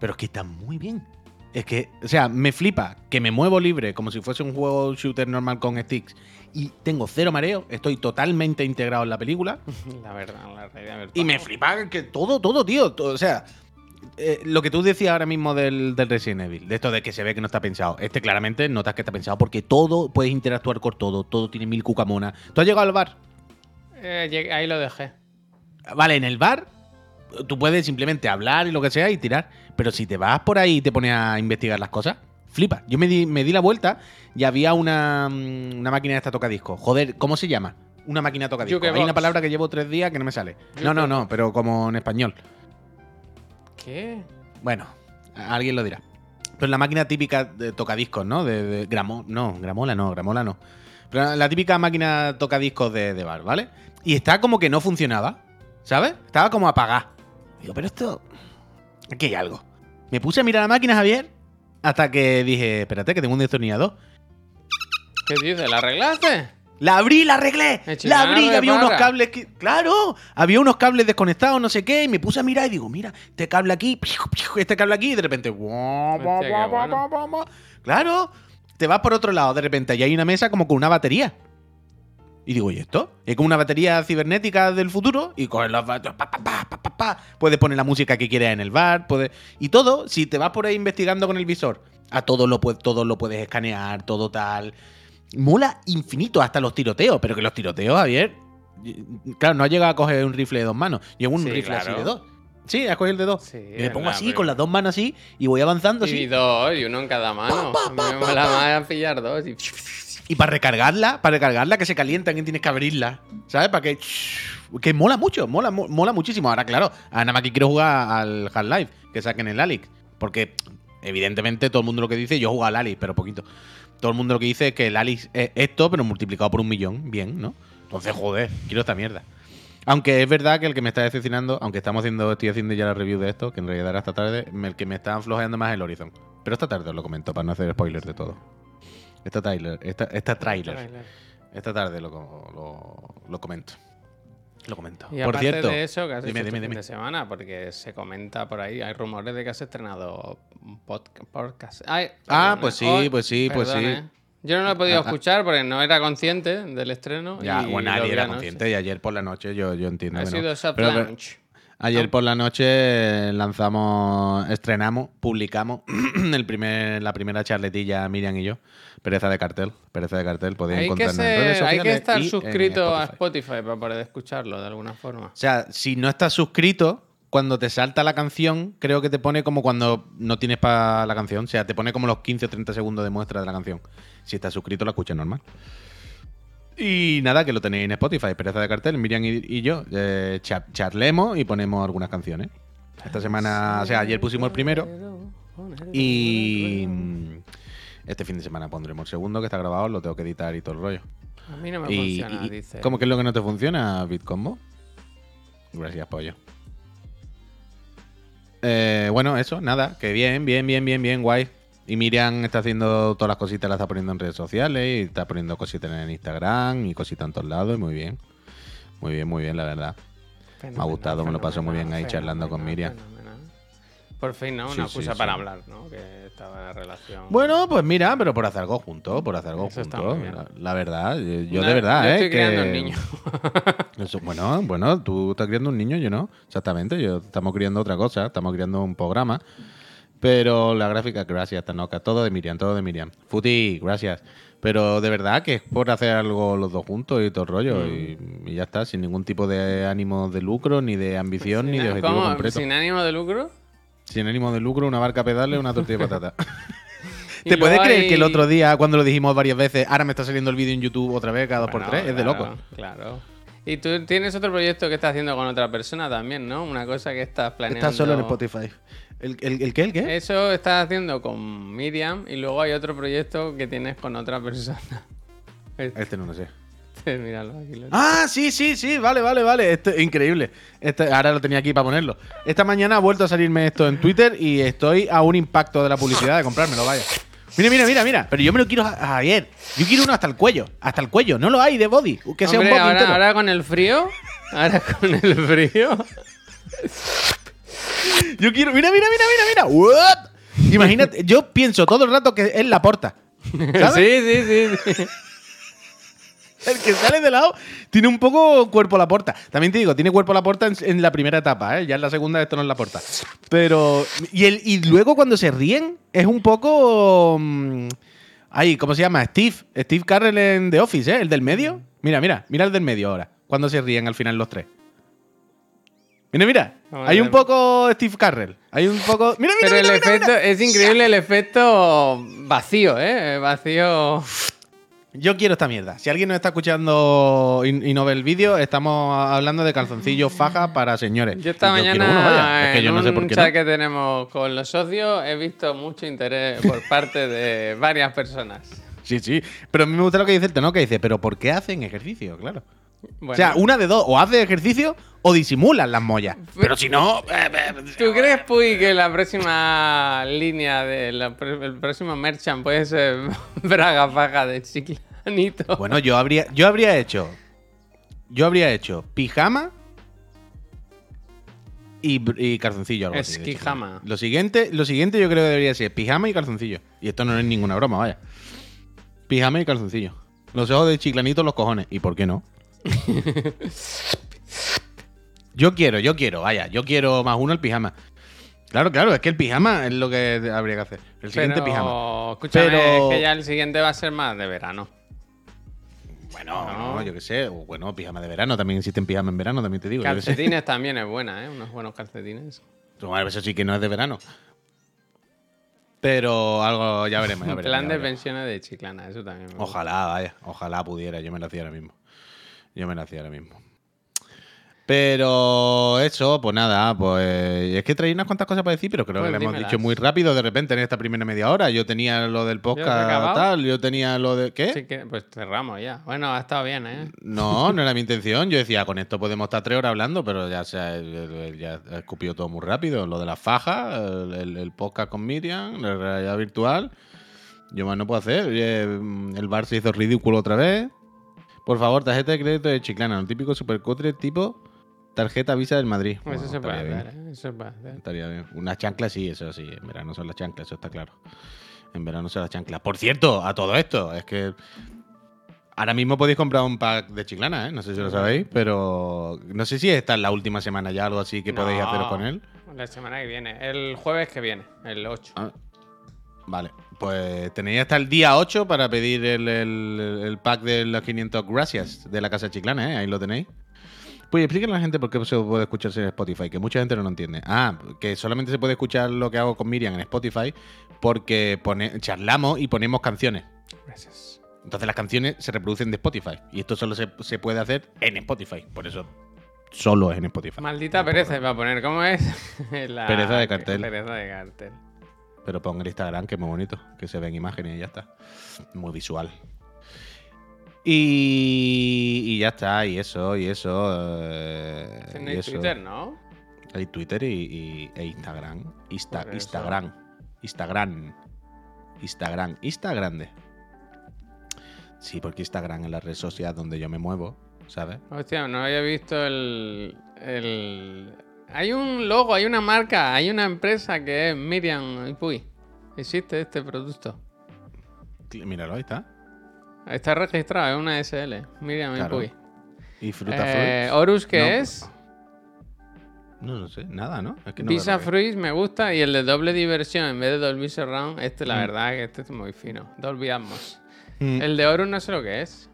Pero es que está muy bien. Es que, o sea, me flipa que me muevo libre como si fuese un juego shooter normal con sticks y tengo cero mareo, estoy totalmente integrado en la película La verdad, la realidad virtual. y me flipa que todo, todo, tío. todo, o sea, eh, lo que tú decías ahora mismo del, del Resident Evil, de esto de que se ve que no está pensado. Este claramente notas que está pensado porque todo, puedes interactuar con todo, todo tiene mil cucamonas. ¿Tú has llegado al bar? Eh, ahí lo dejé. Vale, en el bar tú puedes simplemente hablar y lo que sea y tirar. Pero si te vas por ahí y te pones a investigar las cosas, flipa. Yo me di, me di la vuelta y había una, mm, una máquina de esta tocadisco. Joder, ¿cómo se llama? Una máquina tocadisco. Hay una palabra que llevo tres días que no me sale. No, no, no, pero como en español. ¿Qué? Bueno, alguien lo dirá. Pero la máquina típica de tocadiscos, ¿no? De, de gramo, no, gramola no, gramola no. Pero la típica máquina tocadiscos de, de bar, ¿vale? Y está como que no funcionaba, ¿sabes? Estaba como apagada. Digo, pero esto... Aquí hay algo. Me puse a mirar la máquina, Javier, hasta que dije, espérate, que tengo un destornillador. ¿Qué dices? ¿La arreglaste? La abrí, la arreglé. La abrí, y había unos cables que. Claro, había unos cables desconectados, no sé qué. Y me puse a mirar y digo, mira, este cable aquí, este cable aquí, y de repente. Claro, te vas por otro lado, de repente, y hay una mesa como con una batería. Y digo, ¿y esto? Es como una batería cibernética del futuro y coges los pa, pa, pa, pa, pa, pa, pa. Puedes poner la música que quieras en el bar, puedes... Y todo, si te vas por ahí investigando con el visor, a todo lo, todo lo puedes escanear, todo tal. Mola infinito hasta los tiroteos, pero que los tiroteos, Javier... Claro, no has llegado a coger un rifle de dos manos. Llevo un Sí, rifle así de dos. Sí, has cogido el de dos. Sí, y me pongo así, pero- con las dos manos así, y voy avanzando Y así. dos, y uno en cada mano. A mí me mola más pillar dos. Y... Y para recargarla, para recargarla que se calientan y tienes que abrirla. ¿Sabes? Para que. Que mola mucho, mola, mo- mola muchísimo. Ahora, claro, nada más que quiero jugar al Half-Life, que saquen el Alix. Porque, evidentemente, todo el mundo lo que dice, yo juego al Alix, pero poquito. Todo el mundo lo que dice es que el Alix es esto, pero multiplicado por un millón. Bien, ¿no? Entonces, joder, quiero esta mierda. Aunque es verdad que el que me está decepcionando, aunque estamos haciendo, estoy haciendo ya la review de esto, que en realidad era esta tarde, el que me está flojeando más es el Horizon. Pero esta tarde os lo comento, para no hacer spoilers de todo. Esta trailer, esta, esta trailer. Esta tarde lo, lo, lo comento. Lo comento. Y por aparte cierto, de eso, que has dime, hecho dime, este fin dime. de semana, porque se comenta por ahí, hay rumores de que has estrenado un podca- podcast. Ay, Ah, perdona. pues sí, Hoy- pues sí, pues sí. ¿eh? Yo no lo he podido Ah, ah. escuchar porque no era consciente del estreno. ya, y bueno, nadie era consciente y ayer por la noche yo, yo entiendo. Ha que no. sido soft Pero- pero launch. Ayer por la noche lanzamos, estrenamos, publicamos el primer, la primera charletilla Miriam y yo. Pereza de cartel, pereza de cartel. Podéis Hay que, en redes hay que estar suscrito a Spotify. Spotify para poder escucharlo de alguna forma. O sea, si no estás suscrito, cuando te salta la canción, creo que te pone como cuando no tienes para la canción. O sea, te pone como los 15 o 30 segundos de muestra de la canción. Si estás suscrito, la escuchas normal. Y nada, que lo tenéis en Spotify, Pereza de Cartel, Miriam y, y yo. eh, cha- charlemos y ponemos algunas canciones. Esta semana, o sea, ayer pusimos el primero. Y mm, este fin de semana pondremos el segundo que está grabado, lo tengo que editar y todo el rollo. A mí no me Y, funciona, y- dice. ¿Cómo que es lo que no te funciona, Bitcombo? Gracias, pollo. Eh, bueno, eso, nada, que bien, bien, bien, bien, bien, guay. Y Miriam está haciendo todas las cositas, las está poniendo en redes sociales y está poniendo cositas en Instagram y cositas en todos lados y muy bien. Muy bien, muy bien, la verdad. Fenomenal, me ha gustado, me lo paso muy bien ahí charlando con Miriam. fenomenal. Por fin, ¿no? Una sí, excusa sí. para hablar, ¿no? Que estaba en la relación. Bueno, pues mira, pero por hacer algo juntos, por hacer algo juntos. La, la verdad, yo, Una- de verdad, yo ¿eh? estoy que- criando un niño. Eso, bueno, bueno, tú estás criando un niño, yo no. Exactamente, yo estamos criando otra cosa, estamos criando un programa. Pero la gráfica, gracias, Tanoka, todo de Miriam, todo de Miriam. Futi, gracias. Pero de verdad que es por hacer algo los dos juntos y todo el rollo. Y, y ya está, sin ningún tipo de ánimo de lucro, ni de ambición, ni de objetivo ¿Cómo? ¿Sin ánimo de lucro? Sin ánimo de lucro, una barca a pedales, una tortilla de patata. ¿Te puedes creer hay- que el otro día, cuando lo dijimos varias veces, ahora me está saliendo el vídeo en YouTube otra vez cada dos por tres? Es de loco. Claro. Y tú tienes otro proyecto que estás haciendo con otra persona también, ¿no? Una cosa que estás planeando. Está solo en Spotify. ¿El, el, el qué? ¿El qué? Eso estás haciendo con Miriam y luego hay otro proyecto que tienes con otra persona. Este, Este no lo sé. míralo aquí. lo- Ah, sí, sí, sí, vale, vale, vale. Esto es increíble. Este, ahora lo tenía aquí para ponerlo. Esta mañana ha vuelto a salirme esto en Twitter y estoy a un impacto de la publicidad de comprármelo, vaya. Mira, mira, mira, mira. Pero yo me lo quiero ayer. Yo quiero uno hasta el cuello. Hasta el cuello. No lo hay de body. Que sea Hombre, un body ahora, entero. ahora con el frío. Ahora con el frío. Yo quiero. Mira, mira, mira, mira, mira. What? Imagínate, yo pienso todo el rato que es la porta. ¿Sabes? Sí, sí, sí. El que sale de lado tiene un poco cuerpo a la porta. También te digo, tiene cuerpo a la porta en, en la primera etapa, ¿eh? Ya en la segunda esto no es la porta. Pero. Y, el, y luego cuando se ríen, es un poco. mm, Ay, ¿cómo se llama? Steve. Steve Carrell en The Office, ¿eh? El del medio. Mira, mira, mira el del medio ahora. Cuando se ríen al final los tres. Mira, mira. Vamos Hay un poco Steve Carrell. Hay un poco. Mira, mira, Pero el mira, mira, efecto, es increíble el efecto vacío, ¿eh? Vacío. Yo quiero esta mierda. Si alguien nos está escuchando y, y no ve el vídeo, estamos hablando de calzoncillos faja para señores. Yo esta mañana quiero uno, vaya. Es que en yo no sé por un chat no. que tenemos con los socios he visto mucho interés por parte de varias personas. Sí, sí. Pero a mí me gusta lo que dice el tenor, que dice, ¿pero por qué hacen ejercicio? Claro. Bueno, O sea, una de dos, o hace ejercicio o disimulan las mollas. Pero si no. eh, eh, ¿Tú crees, Puy, que la próxima línea del el próximo merchant puede ser braga faja de chiclanito? Bueno, yo habría, yo habría hecho. Yo habría hecho pijama y, y calzoncillo. Algo así, de. Esquijama. Lo siguiente, lo siguiente yo creo que debería ser pijama y calzoncillo. Y esto no es ninguna broma, vaya. Pijama y calzoncillo. Los ojos de chiclanito los cojones. ¿Y por qué no? Yo quiero, yo quiero, vaya. Yo quiero más uno el pijama. Claro, claro, es que el pijama es lo que habría que hacer. El siguiente Pero, pijama. escúchame, Pero- es que ya el siguiente va a ser más de verano. Bueno, No. no, yo qué sé. o Bueno, pijama de verano. También existen pijama en verano, también te digo. Calcetines también es buena, ¿eh? Unos buenos calcetines. Bueno, eso sí que no es de verano. Pero algo ya veremos. Ya veremos, plan ya de pensiones de chiclana, eso también. Ojalá, vaya. Ojalá pudiera. Yo me lo hacía ahora mismo. Yo me lo hacía ahora mismo. Pero eso, pues nada, pues es que traía unas cuantas cosas para decir, pero creo Pues que le hemos dicho muy rápido de repente en esta primera media hora. Yo tenía lo del podcast tal, yo tenía lo de... ¿Qué? Así que, pues cerramos ya. Bueno, ha estado bien, ¿eh? No, no era mi intención. Yo decía, con esto podemos estar tres horas hablando, pero ya se ha, ya todo muy rápido. Lo de las fajas, el, el- podcast con Miriam, la realidad virtual. Yo más no puedo hacer. Mm, El bar se hizo ridículo otra vez. Por favor, tarjeta de crédito de Chiclana, un típico supercutre tipo tarjeta Visa del Madrid. Eso se puede estaría bien. hacer, ¿eh? Eso se puede hacer. Estaría bien. Unas chanclas sí, eso sí. En verano son las chanclas, eso está claro. En verano son las chanclas. Por cierto, a todo esto, es que ahora mismo podéis comprar un pack de chiclana, ¿eh? No sé si lo sabéis, pero no sé si esta es la última semana ya, algo así que podéis No, hacer con él. La semana que viene. El jueves que viene, el 8. Ah, vale, pues tenéis hasta el día 8 para pedir el, el- el pack de los 500 gracias de la Casa Chiclana, ¿eh? Ahí lo tenéis. Pues explíquenle a la gente por qué se puede escucharse en Spotify, que mucha gente no lo entiende. Ah, que solamente se puede escuchar lo que hago con Miriam en Spotify porque pone, charlamos y ponemos canciones. Gracias. Entonces las canciones se reproducen de Spotify. Y esto solo se, se puede hacer en Spotify. Por eso solo es en Spotify. Maldita pereza iba a poner. ¿Cómo es? La- Pereza de cartel. Pereza de cartel. Pero pon el Instagram, que es muy bonito, que se ven imágenes y ya está. Muy visual. Y, y ya está, y eso, y eso. eh, y eso. Twitter, ¿no? Hay Twitter y, y- e Instagram. Insta-. Instagram. Instagram. Instagram. Insta grande. Sí, porque Instagram es la red social donde yo me muevo, ¿sabes? Hostia, no había visto el, el... Hay un logo, hay una marca, hay una empresa que es Miriam y Puy. Existe este producto. Míralo, ahí está. Está registrado, es una SL. Miriam y Claro. Puy. Y Fruta Eh, Fruits. Horus, ¿qué No. es? No, no sé, nada, ¿no? Es que no Visa Fruits me gusta y el de doble diversión en vez de Dolby Surround, este la Mm. verdad que este es muy fino. Dolby Atmos. Mm. El de Horus no sé lo que es.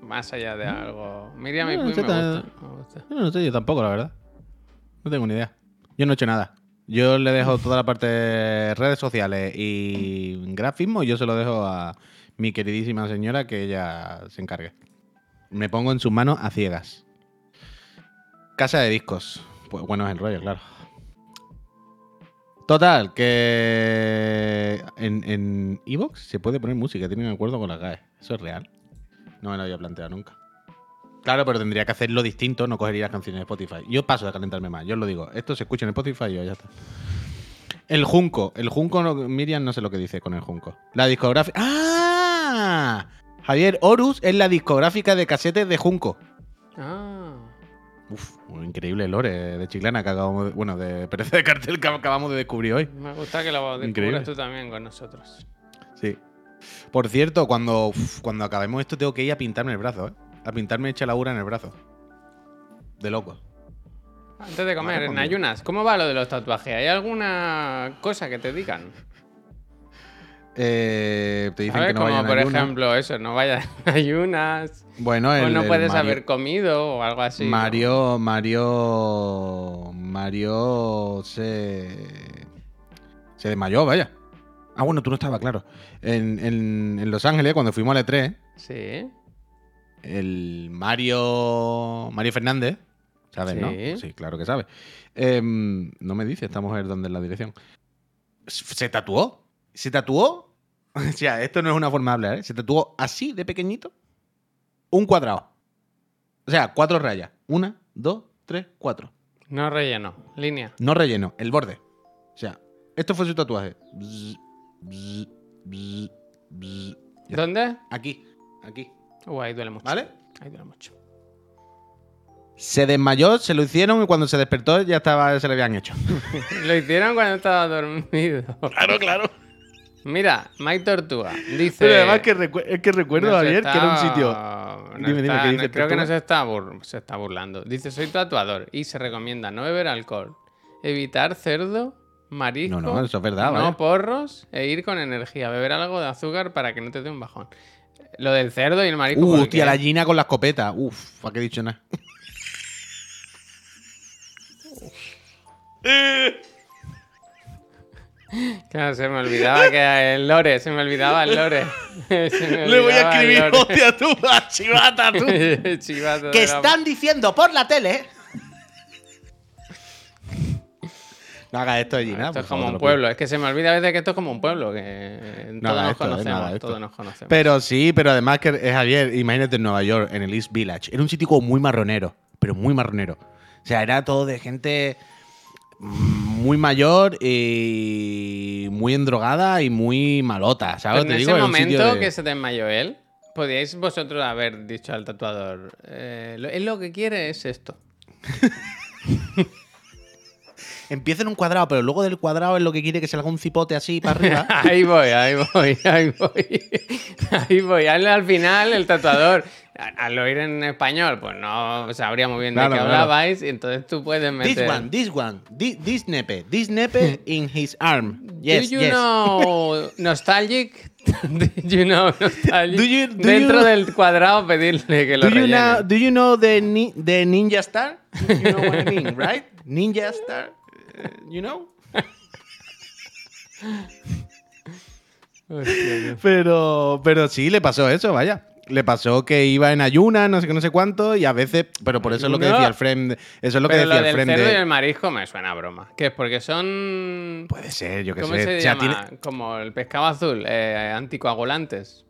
Más allá de algo. Miriam y No, Puy ese me gusta. me gusta. No, no sé, yo tampoco, la verdad. No tengo ni idea. Yo no he hecho nada. Yo le dejo toda la parte de redes sociales y grafismo y yo se lo dejo a mi queridísima señora que ella se encargue. Me pongo en sus manos a ciegas. Casa de discos. Pues bueno, es el rollo, claro. Total, que en, en Evox se puede poner música, tienen acuerdo con la GAE. Eso es real. No me lo había planteado nunca. Claro, pero tendría que hacerlo distinto, no cogería las canciones de Spotify. Yo paso de calentarme más, yo os lo digo. Esto se escucha en Spotify y ya está. El Junco. El Junco, no- Miriam no sé lo que dice con el Junco. La discográfica. ¡Ah! Javier, Horus es la discográfica de casetes de Junco. Ah. Uf, un increíble lore de Chiclana que acabamos de, Bueno, de pereza de cartel que acabamos de descubrir hoy. Me gusta que lo Increíble. descubras tú también con nosotros. Sí. Por cierto, cuando, uf, cuando acabemos esto, tengo que ir a pintarme el brazo, ¿eh? A pintarme chaladura en el brazo. De loco. Antes de comer, en ayunas, ¿cómo va lo de los tatuajes? ¿Hay alguna cosa que te digan? Eh, te dicen que no Como vayan a por ayunas. ejemplo eso, no vayas a ayunas. Bueno, O el, no el puedes Mario- haber comido o algo así. ¿no? Mario, Mario, Mario se, se desmayó, vaya. Ah, bueno, tú no estabas, claro. En, en- en Los Ángeles, cuando fuimos al E3, Sí. El Mario, Mario Fernández, ¿sabes, Sí. no? Sí, claro que sabe. Em, no me dice esta mujer dónde es la dirección. Se tatuó. Se tatuó. O sea, esto no es una forma de hablar, ¿eh? Se tatuó así de pequeñito un cuadrado. O sea, cuatro rayas. Una, dos, tres, cuatro. No relleno. Línea. No relleno, el borde. O sea, esto fue su tatuaje. Bzz, bzz, bzz, bzz. Ya. ¿Dónde? Aquí, aquí. Uh, ahí duele mucho. ¿Vale? Ahí duele mucho. Se desmayó, se lo hicieron y cuando se despertó ya estaba, se le habían hecho. Lo hicieron cuando estaba dormido. Claro, claro. Mira, Mike Tortuga dice. Pero además que es que recuerdo nos ayer que era un sitio. no Dime, dime, está- ¿qué dice Creo que no se está, se está burlando. Dice: Soy tatuador y se recomienda no beber alcohol, evitar cerdo, marisco, No, no, eso es verdad, no porros e ir con energía. Beber algo de azúcar para que no te dé un bajón. Lo del cerdo y el marisco. Uh, ¿por hostia, la gallina con la escopeta. Uf, ¿para qué he dicho nada? Claro, se me olvidaba que el lore, se me olvidaba el lore. Le voy a escribir, hostia, tú, a chivata, tú. Chivato que están diciendo por la tele. No hagas esto allí, nada. Esto es como favor, un pueblo. Es que se me olvida a veces que esto es como un pueblo. Que Nada todos nos esto, eh, conocemos. nada esto. todos nos conocemos. Pero sí, pero además que es Javier, imagínate en Nueva York, en el East Village. Era un sitio como muy marronero, pero muy marronero. O sea, era todo de gente muy mayor y muy endrogada y muy malota, ¿sabes? Pero en Te ese digo, momento de- que se desmayó él, podíais vosotros haber dicho al tatuador: eh, Él lo que quiere es esto. Empieza en un cuadrado, pero luego del cuadrado es lo que quiere que salga un cipote así para arriba. ahí voy, ahí voy, ahí voy. Ahí voy. Al, al final, el tatuador, al oír en español, pues no sabría muy bien Claro, de qué claro. hablabais. Y entonces tú puedes This meter. one, this one, thi- this nepe, this nepe in his arm. Yes, do you yes. know nostalgic? do you know nostalgic? Do you- do Dentro you- del cuadrado pedirle que lo Do you, rellene. know, do you know the, ni- the Ninja Star? You know what I mean, right? Ninja Star, you know? Pero, pero sí, le pasó eso, vaya. Le pasó que iba en ayunas, no sé qué, no sé cuánto, y a veces, pero por eso es lo que decía el friend, eso es lo que Pero lo decía el friend cerdo de- y el marisco me suena a broma. ¿Qué es? Porque son... Puede ser, yo qué ¿Cómo sé. se O sea, llama? tiene- Como el pescado azul, eh, anticoagulantes.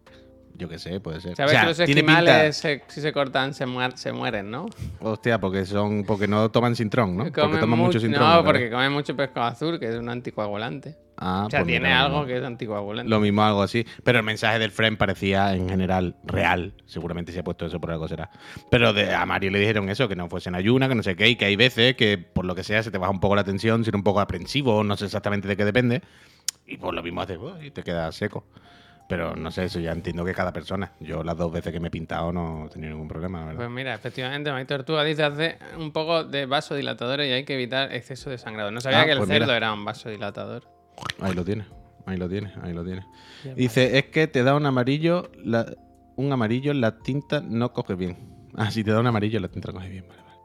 Yo qué sé, puede ser. ¿Sabes O sea, que los esquimales, se- si se cortan, se, muer- se mueren, ¿no? Hostia, porque son, porque no toman sintrón, ¿no? Porque toman mucho much- sintrón. No, ¿verdad? porque comen mucho pescado azul, que es un anticoagulante. Ah, o sea, pues tiene mira, algo que es anticoagulante. Lo mismo, algo así. Pero el mensaje del friend parecía en general real. Seguramente se ha puesto eso por algo será. Pero de, a Mario le dijeron eso, que no fuese en ayuna, que no sé qué, y que hay veces que por lo que sea se te baja un poco la tensión, si eres un poco aprensivo, no sé exactamente de qué depende. Y por lo mismo haces "Oh", y te quedas seco. Pero no sé, eso ya entiendo que cada persona. Yo las dos veces que me he pintado no he tenido ningún problema, la verdad. Pues mira, efectivamente, Mike Tortuga dice hace un poco de vasodilatadores y hay que evitar exceso de sangrado. No sabía Ah, que el pues cerdo mira. era un vasodilatador. Ahí lo tienes, ahí lo tienes, ahí lo tienes. Dice, es que te da un amarillo, la- un amarillo, la tinta no coge bien. Ah, si te da un amarillo, la tinta no coge bien, vale, vale.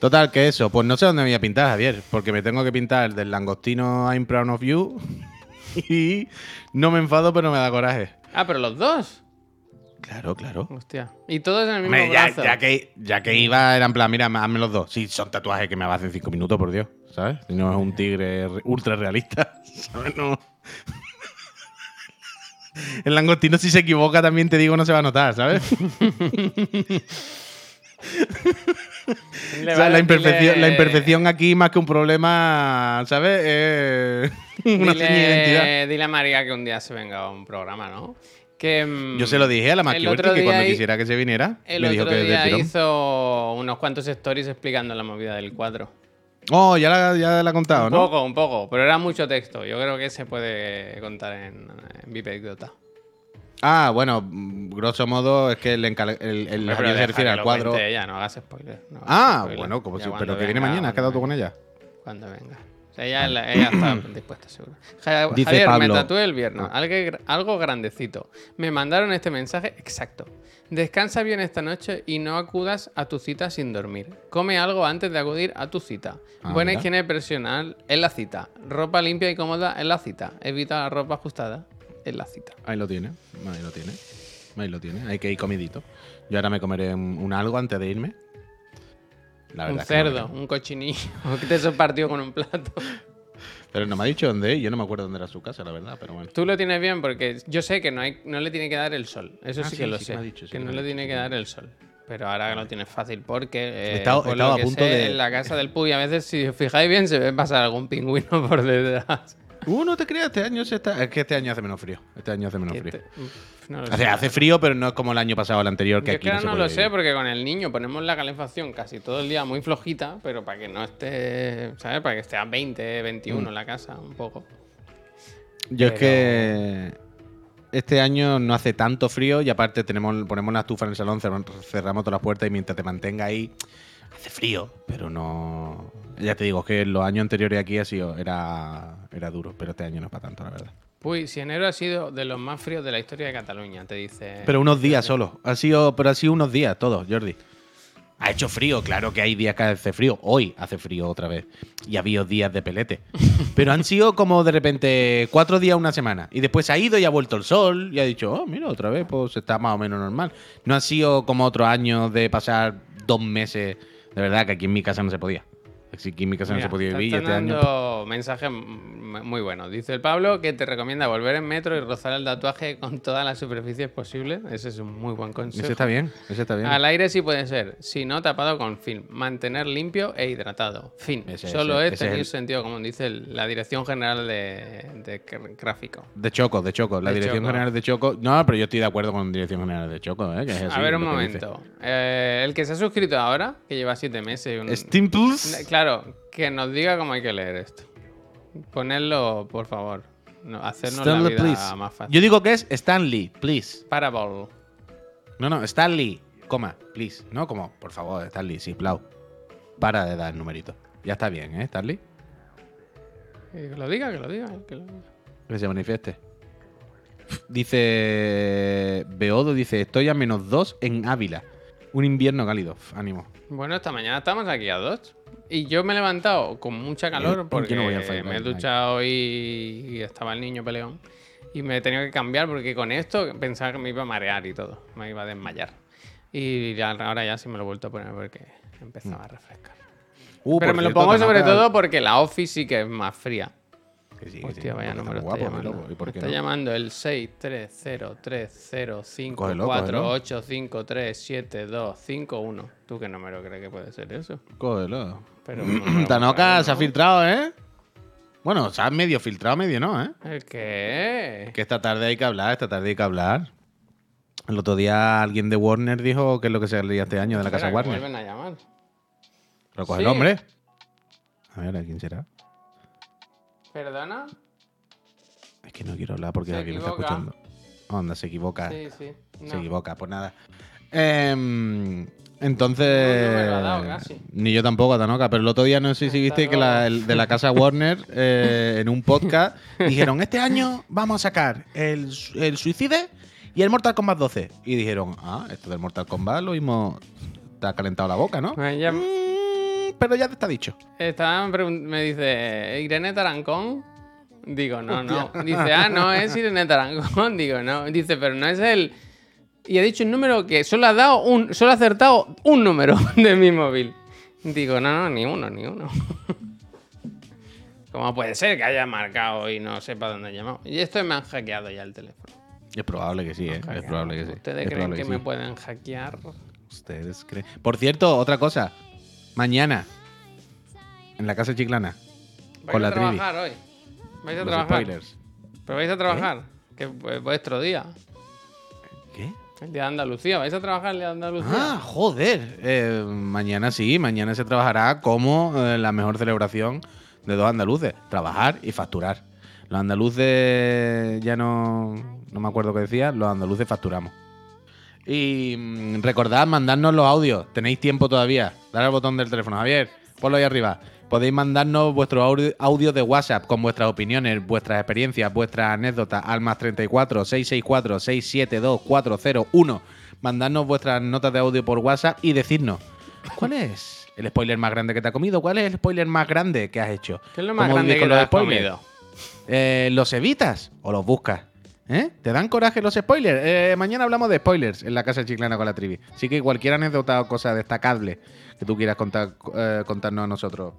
Total, que eso, pues no sé dónde me voy a pintar, Javier, porque me tengo que pintar el del langostino I'm proud of you y no me enfado, pero me da coraje. Ah, pero los dos. Claro, claro. Hostia. Y todos en el mismo Hombre, ya, brazo. ya que, ya que iba, era en plan, mira, hazme los dos. Sí, son tatuajes que me hacen cinco minutos, por Dios, ¿sabes? Si no es un tigre re- ultra realista, ¿sabes? No. El langostino, si se equivoca, también te digo, no se va a notar, ¿sabes? O sea, la, imperfección, dile- la imperfección aquí, más que un problema, ¿sabes? Es una dile, de identidad. dile a María que un día se venga a un programa, ¿no? Que, mm, Yo se lo dije a la otro que cuando quisiera que se viniera, El dijo otro que día hizo unos cuantos stories explicando la movida del cuadro. Oh, ya la, ya la ha contado, un ¿no? poco, un poco, pero era mucho texto. Yo creo que se puede contar en, en. Ah, bueno, grosso modo es que el, encal- el, el pero se refiere al cuadro. ella, no hagas spoiler. no hagas Ah, spoiler. bueno, como si, pero que viene mañana, has quedado tú con ella. Cuando venga. O sea, ella, la- ella está dispuesta, seguro. Ja- Dice Javier, me tatué el viernes. Ah. Algo, algo grandecito. Me mandaron este mensaje exacto. Descansa bien esta noche y no acudas a tu cita sin dormir. Come algo antes de acudir a tu cita. Ah, Buena higiene personal en la cita. Ropa limpia y cómoda en la cita. Evita la ropa ajustada en la cita. Ahí lo tiene, ahí lo tiene. Ahí lo tiene, hay que ir comidito. Yo ahora me comeré un, un algo antes de irme. La Un que no cerdo, quedo. un cochinillo. que te partido con un plato. Pero no me ha dicho dónde yo no me acuerdo dónde era su casa, la verdad, pero bueno. Tú lo tienes bien porque yo sé que no, hay, no le tiene que dar el sol. Eso Ah, sí, sí, que lo sí que sé. dicho, sí que que no le tiene que que dar el sol. Pero ahora lo tienes fácil porque eh, Estaba- por estaba lo a que punto sé, de- en la casa del Puy a veces si os fijáis bien se ve pasar algún pingüino por detrás. Uh, no te creas, este año se está. Es que este año hace menos frío. Este año hace menos frío. te- uf, no lo Hace, frío, pero no es como el año pasado o el anterior, que Yo es aquí que ahora no, no, lo sé porque con el niño ponemos la calefacción casi todo el día muy flojita, pero para que no esté, ¿sabes? Para que esté a 20, 21 Mm. la casa, un poco. Yo es que este año no hace tanto frío y aparte tenemos, ponemos la estufa en el salón, cerramos, cerramos todas las puertas y mientras te mantenga ahí, hace frío, pero no... Ya te digo, que los años anteriores aquí ha sido, era, era duro, pero este año no es para tanto, la verdad. Puy, si enero ha sido de los más fríos de la historia de Cataluña, te dice. Pero unos días solo, ha sido, pero ha sido unos días todos, Jordi. Ha hecho frío, claro que hay días que hace frío. Hoy hace frío otra vez. Y ha habido días de pelete. Pero han sido como de repente cuatro días, una semana. Y después ha ido y ha vuelto el sol. Y ha dicho, oh, mira, otra vez, pues está más o menos normal. No ha sido como otros años de pasar dos meses. De verdad que aquí en mi casa no se podía. Casa Mira, no se podía vivir. Este año. dando mensajes m- muy buenos. Dice el Pablo que te recomienda volver en metro y rozar el tatuaje con todas las superficies posibles. Ese es un muy buen consejo. Ese está bien, ese está bien. Al aire sí puede ser, si no tapado con film. Mantener limpio e hidratado. Fin. Ese- Solo ese- es ese es tener el- sentido común, dice la Dirección General de, de gr- Gráfico. De Choco, de Choco. La De Dirección Choco. General de Choco. No, pero yo estoy de acuerdo con Dirección General de Choco, ¿eh? que es así A ver, un momento. Eh, el que se ha suscrito ahora, que lleva siete meses. un- Steam Plus. Claro, que nos diga cómo hay que leer esto. Ponedlo, por favor. No, hacernos Stanley, la vida please. más fácil. Yo digo que es Stanley, please. Parable. No, no, Stanley, coma, please. No, como, por favor, Stanley, sí, plau. Para de dar numerito. Ya está bien, ¿eh, Stanley? Que lo diga, que lo diga. que lo diga. Que se manifieste. Dice. Beodo dice: Estoy a menos 2 en Ávila. Un invierno cálido. Ánimo. Bueno, esta mañana estamos aquí a dos. Y yo me he levantado con mucha calor porque no voy me he duchado y, y estaba el niño peleón. Y me he tenido que cambiar porque con esto pensaba que me iba a marear y todo. Me iba a desmayar. Y ya- ahora ya sí me lo he vuelto a poner porque empezaba a refrescar. Uh, Pero me lo pongo sobre todo porque la Office sí que es más fría. Que sí, que sí, Hostia, vaya porque número está está guapo, llamando. ¿Y por qué está no? llamando el 630305485372551. ¿Tú qué número crees que puede ser eso? Cógelo. Pero Tanoka se ha filtrado, ¿eh? Bueno, se ha medio filtrado, medio no, ¿eh? ¿El qué? Que esta tarde hay que hablar, esta tarde hay que hablar. El otro día alguien de Warner dijo que es lo que se leía este año de la casa Warner. vuelven a llamar. Pero coge Sí. el hombre. A ver, ¿a quién será? ¿Perdona? Es que no quiero hablar porque Se alguien me está escuchando. Onda, se equivoca. Sí, sí. No. Se equivoca, pues nada. Em, entonces. No, no me lo ha dado casi. Ni yo tampoco, Tanoka. Pero el otro día no sé si viste que la, el de la casa Warner eh, en un podcast dijeron: Este año vamos a sacar el, el Suicide y el Mortal Kombat 12. Y dijeron: Ah, esto del Mortal Kombat lo mismo. Te ha calentado la boca, ¿no? Ya- Mm, pero ya te está dicho. Me dice, ¿Irene Tarancón? Digo, no, no. Dice, ah, no, es Irene Tarancón. Digo, no. Dice, pero no es él. Y ha dicho un número que solo ha dado un, solo ha acertado un número de mi móvil. Digo, no, no, ni uno, ni uno. ¿Cómo puede ser que haya marcado y no sepa dónde ha llamado? Y esto me han hackeado ya el teléfono. Es probable que sí, ¿eh? Es probable que sí. ¿Ustedes Es creen que sí. me pueden hackear? Ustedes creen. Por cierto, otra cosa. Mañana, en la casa chiclana, ¿Vais con a la Trivi. trabajar hoy? ¿Vais a Los trabajar? spoilers. ¿Pero vais a trabajar? Que es vuestro día. ¿Qué? El día de Andalucía. ¿Vais a trabajar el día de Andalucía? Ah, joder. Eh, mañana sí, mañana se trabajará como eh, la mejor celebración de dos andaluces. Trabajar y facturar. Los andaluces ya no, no me acuerdo qué decía, los andaluces facturamos. Y mm, recordad mandarnos los audios, tenéis tiempo todavía. Dale al botón del teléfono, Javier, ponlo ahí arriba. Podéis mandarnos vuestros audio- de WhatsApp con vuestras opiniones, vuestras experiencias, vuestras anécdotas al más 34 664 672 401. Mandadnos vuestras notas de audio por WhatsApp y decirnos cuál es el spoiler más grande que te ha comido, cuál es el spoiler más grande que has hecho. ¿Qué es lo más ¿Cómo grande que te has comido? Eh, ¿Los evitas o los buscas? ¿Eh? ¿Te dan coraje los spoilers? Eh, mañana hablamos de spoilers en la casa chiclana con la trivi. Así que cualquier anécdota o cosa destacable que tú quieras contar, eh, contarnos a nosotros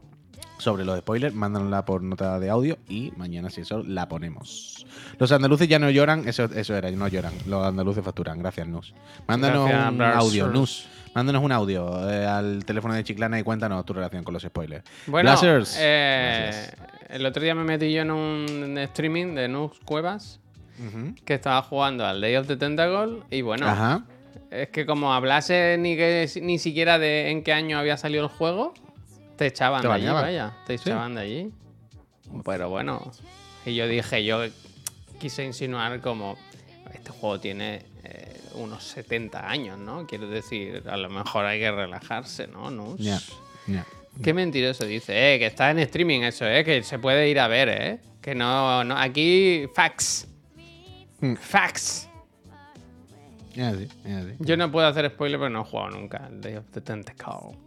sobre los spoilers, mándanosla por nota de audio y mañana, si eso, la ponemos. Los andaluces ya no lloran, eso, eso era, no lloran. Los andaluces facturan. Gracias, Nus. Mándanos Gracias, un audio, Nus. Mándanos un audio eh, al teléfono de Chiclana y cuéntanos tu relación con los spoilers. Bueno, eh, el otro día me metí yo en un streaming de Nux Cuevas Que estaba jugando al Day of the Tentacle y bueno, Ajá. es que como hablase ni que ni siquiera de en qué año había salido el juego, te echaban Te de allí, vaya, te Sí. echaban de allí. Pero bueno, y yo dije, yo quise insinuar como este juego tiene eh, unos 70 años, ¿no? Quiero decir, a lo mejor hay que relajarse, ¿no? Nux? Ya. Ya. Qué mentiroso dice, eh, que está en streaming eso, eh, que se puede ir a ver, eh. Que no, no, aquí facts. Mm. Facts. Yo no puedo hacer spoiler porque no he jugado nunca el Day of the Tentacle.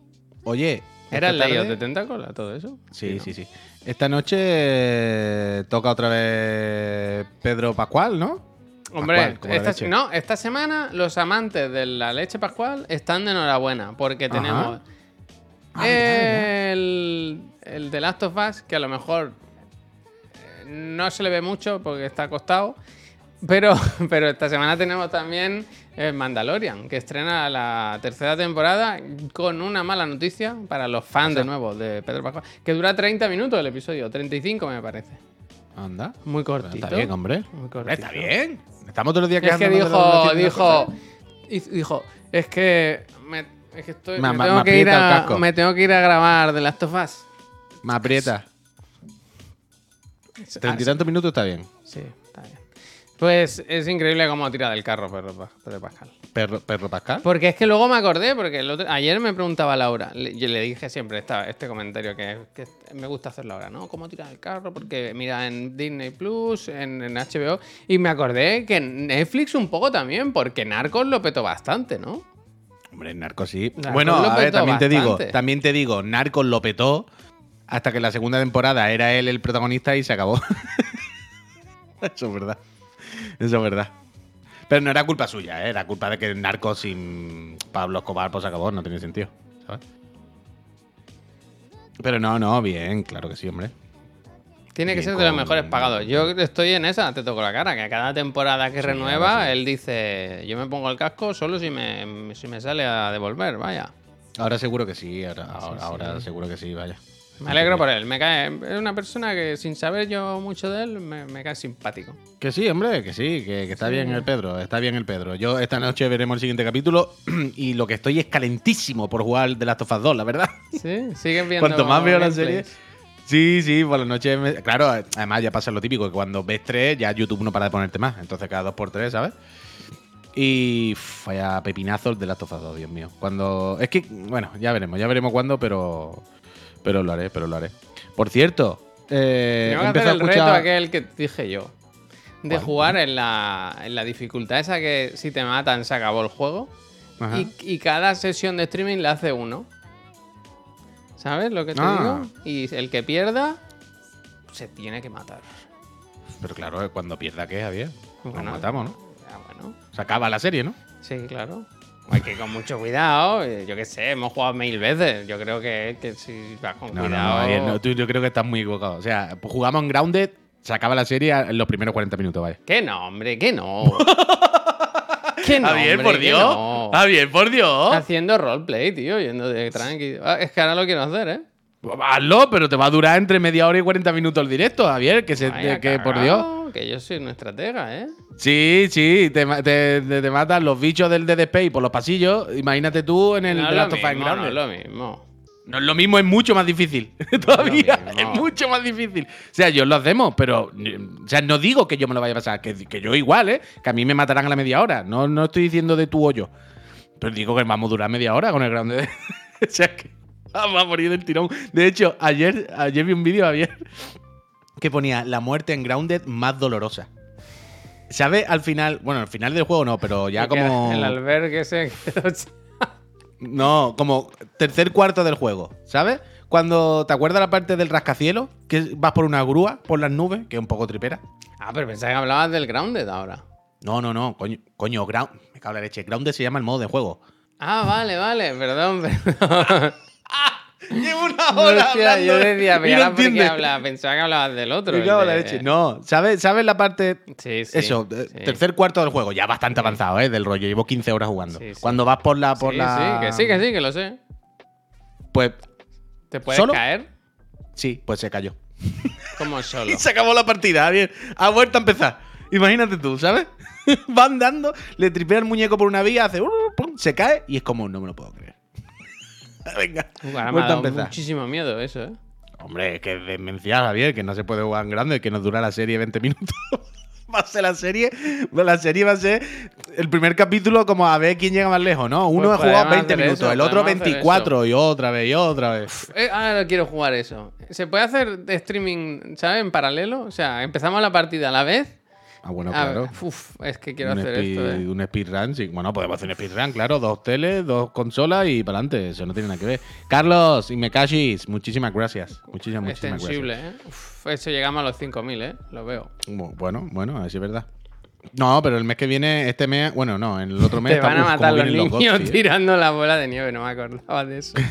Oye. ¿Era el Day of the Tentacle a todo eso? Sí, ¿no? sí, sí. Esta noche eh, toca otra vez Pedro Pascual, ¿no? Hombre, Pascual, esta, no, esta semana los amantes de la leche pascual están de enhorabuena porque tenemos Ah, el, el The Last of Us, que a lo mejor eh, no se le ve mucho porque está acostado, pero, pero esta semana tenemos también eh, Mandalorian, que estrena la tercera temporada con una mala noticia para los fans de nuevo de Pedro Pascual, que dura 30 minutos el episodio, 35 me parece. Anda. Muy cortito. Está bien, hombre. Muy cortito. Está bien. Estamos todos los días Es que de la dijo, las dijo, dijo, es que me, es que estoy, Me- me, me- tengo que ir a, me tengo que ir a grabar de Last of Us. Me aprieta. Treinta y tantos minutos está bien. Sí, está bien. Pues es increíble cómo tira del carro Pedro, Pedro Pascal. Perro, perro Pascal. Porque es que luego me acordé, porque el otro- ayer me preguntaba Laura, le- yo le dije siempre esta- este comentario que, que me gusta hacerlo ahora, ¿no? ¿Cómo tira del carro? Porque mira en Disney Plus, en, en HBO, y me acordé que en Netflix un poco también, porque Narcos lo petó bastante, ¿no? Hombre, Narcos sí. Narcos bueno, a ver, también te digo, también te digo, Narcos lo petó hasta que la segunda temporada era él el protagonista y se acabó. Eso es verdad. Eso es verdad. Pero no era culpa suya, ¿eh? era culpa de que Narcos sin Pablo Escobar pues se acabó, no tiene sentido, ¿sabes? Pero no, no, bien, claro que sí, hombre. Tiene que ser de los mejores pagados. Yo estoy en esa, te toco la cara, que a cada temporada que Sí, renueva, sí. él dice, yo me pongo el casco solo si me, si me sale a devolver, vaya. Ahora seguro que sí, ahora, ahora, ahora seguro que sí, vaya. Me alegro por él. Me cae, es una persona que sin saber yo mucho de él, me, me cae simpático. Que sí, hombre, que sí, que, que está bien el Pedro, está bien el Pedro. Yo esta noche veremos el siguiente capítulo y lo que estoy es calentísimo por jugar The Last of Us 2, la verdad. Sí, siguen viendo. Cuanto más veo la serie. Sí, sí, por la noche. me- Claro, además ya pasa lo típico, que cuando ves tres, ya YouTube no para de ponerte más. Entonces cada dos por tres, ¿sabes? Y vaya pepinazo el de Last of Us 2, Dios mío. Cuando. Es que, bueno, ya veremos, ya veremos cuándo, pero. Pero lo haré, pero lo haré. Por cierto, eh, Tengo que hacer a el reto escuchar. aquel que dije yo. De ¿Cuál? jugar en la, en la dificultad esa que si te matan se acabó el juego. Y, y cada sesión de streaming le hace uno. ¿Sabes lo que te Ah. digo? Y el que pierda, se tiene que matar. Pero claro, eh, cuando pierda, ¿qué, Javier? Nos Bueno, matamos, ¿no? ya, bueno. Se acaba la serie, ¿no? Sí, claro. Hay que ir con mucho cuidado. eh, Yo qué sé, hemos jugado mil veces. Yo creo que, que si vas con No, cuidado. Javier, no, tú- yo creo que estás muy equivocado. O sea, pues jugamos en Grounded, se acaba la serie en los primeros 40 minutos, vaya. Que no, hombre, que no. que no. Javier, por Dios. no. Javier, por Dios. Haciendo roleplay, tío, yendo de tranqui. Ah, Es que ahora lo quiero hacer, ¿eh? Hazlo, pero te va a durar entre media hora y 40 minutos el directo, Javier. Que, se, Vaya que por Dios. Que yo soy una estratega, ¿eh? Sí, sí, te, te, te- te matan los bichos del Space por los pasillos. Imagínate tú en el no, Last of Us no es lo mismo. No es lo mismo, es mucho más difícil. Todavía mismo. es mucho más difícil. O sea, yo lo hacemos, pero. O sea, no digo que yo me lo vaya a pasar, que, que yo igual, ¿eh? Que a mí me matarán a la media hora. No, no estoy diciendo de tú o yo. Pero digo que vamos a durar media hora con el grande. o sea, que. Va a morir del tirón. De hecho, ayer, ayer vi un vídeo, ayer, que ponía la muerte en Grounded más dolorosa. ¿Sabes? Al final, bueno, al final del juego no, pero ya como. El albergue se quedó No, como tercer cuarto del juego, ¿sabes? Cuando te acuerdas la parte del rascacielos, que vas por una grúa, por las nubes, que es un poco tripera. Ah, pero pensaba que hablabas del Grounded ahora. No, no, no, coño, coño, Ground, me cago en la leche. Grounded se llama el modo de juego. Ah, vale, vale, perdón, perdón. Llevo una Hostia, yo decía, pero no qué hablaba, pensaba que hablabas del otro. La de- leche. No, ¿sabes, ¿sabes la parte Sí, sí. Eso, eh, sí. tercer cuarto del juego, ya bastante avanzado, ¿eh? Del rollo, llevo 15 horas jugando. Cuando vas por la. Por sí, la... sí, que sí, que sí, que lo sé. Pues ¿Te puedes ¿Solo? caer? sí, pues se cayó. Como solo. Y se acabó la partida, bien. Ha vuelto a empezar. Imagínate tú, ¿sabes? Va andando, le tripea el muñeco por una vía, hace. uh, pum, se cae y es como, no me lo puedo creer. Venga, Uh, ahora me ha dado muchísimo miedo eso, ¿eh? Hombre, es que es demencial, Javier, que no se puede jugar en grande, que nos dura la serie 20 minutos. va a ser la serie. La serie va a ser el primer capítulo como a ver quién llega más lejos, ¿no? Uno Pues ha jugado podemos 20 hacer minutos, eso, el otro podemos hacer 24 y otra vez y otra vez. Eh, ahora quiero jugar eso. ¿Se puede hacer streaming, ¿sabes? En paralelo. O sea, empezamos la partida a la vez. Ah, bueno, A claro. ver, uf, es que quiero un, hacer speed, esto, ¿eh? un speedrun, sí. Bueno, podemos hacer un speedrun, claro. Dos teles, dos consolas y para adelante. Eso no tiene nada que ver. Carlos y Mekashis, muchísimas gracias. Muchísimas, muchísimas Extensible, ¿eh? Uf, eso llegamos a los 5.000, ¿eh? Lo veo. gracias. Bu- Bueno, bueno, así es verdad. No, pero el mes que viene, este mes, bueno, no, en el otro mes Te van a matar los niños Godfrey, ¿eh? tirando la bola de nieve, no me acordaba de eso.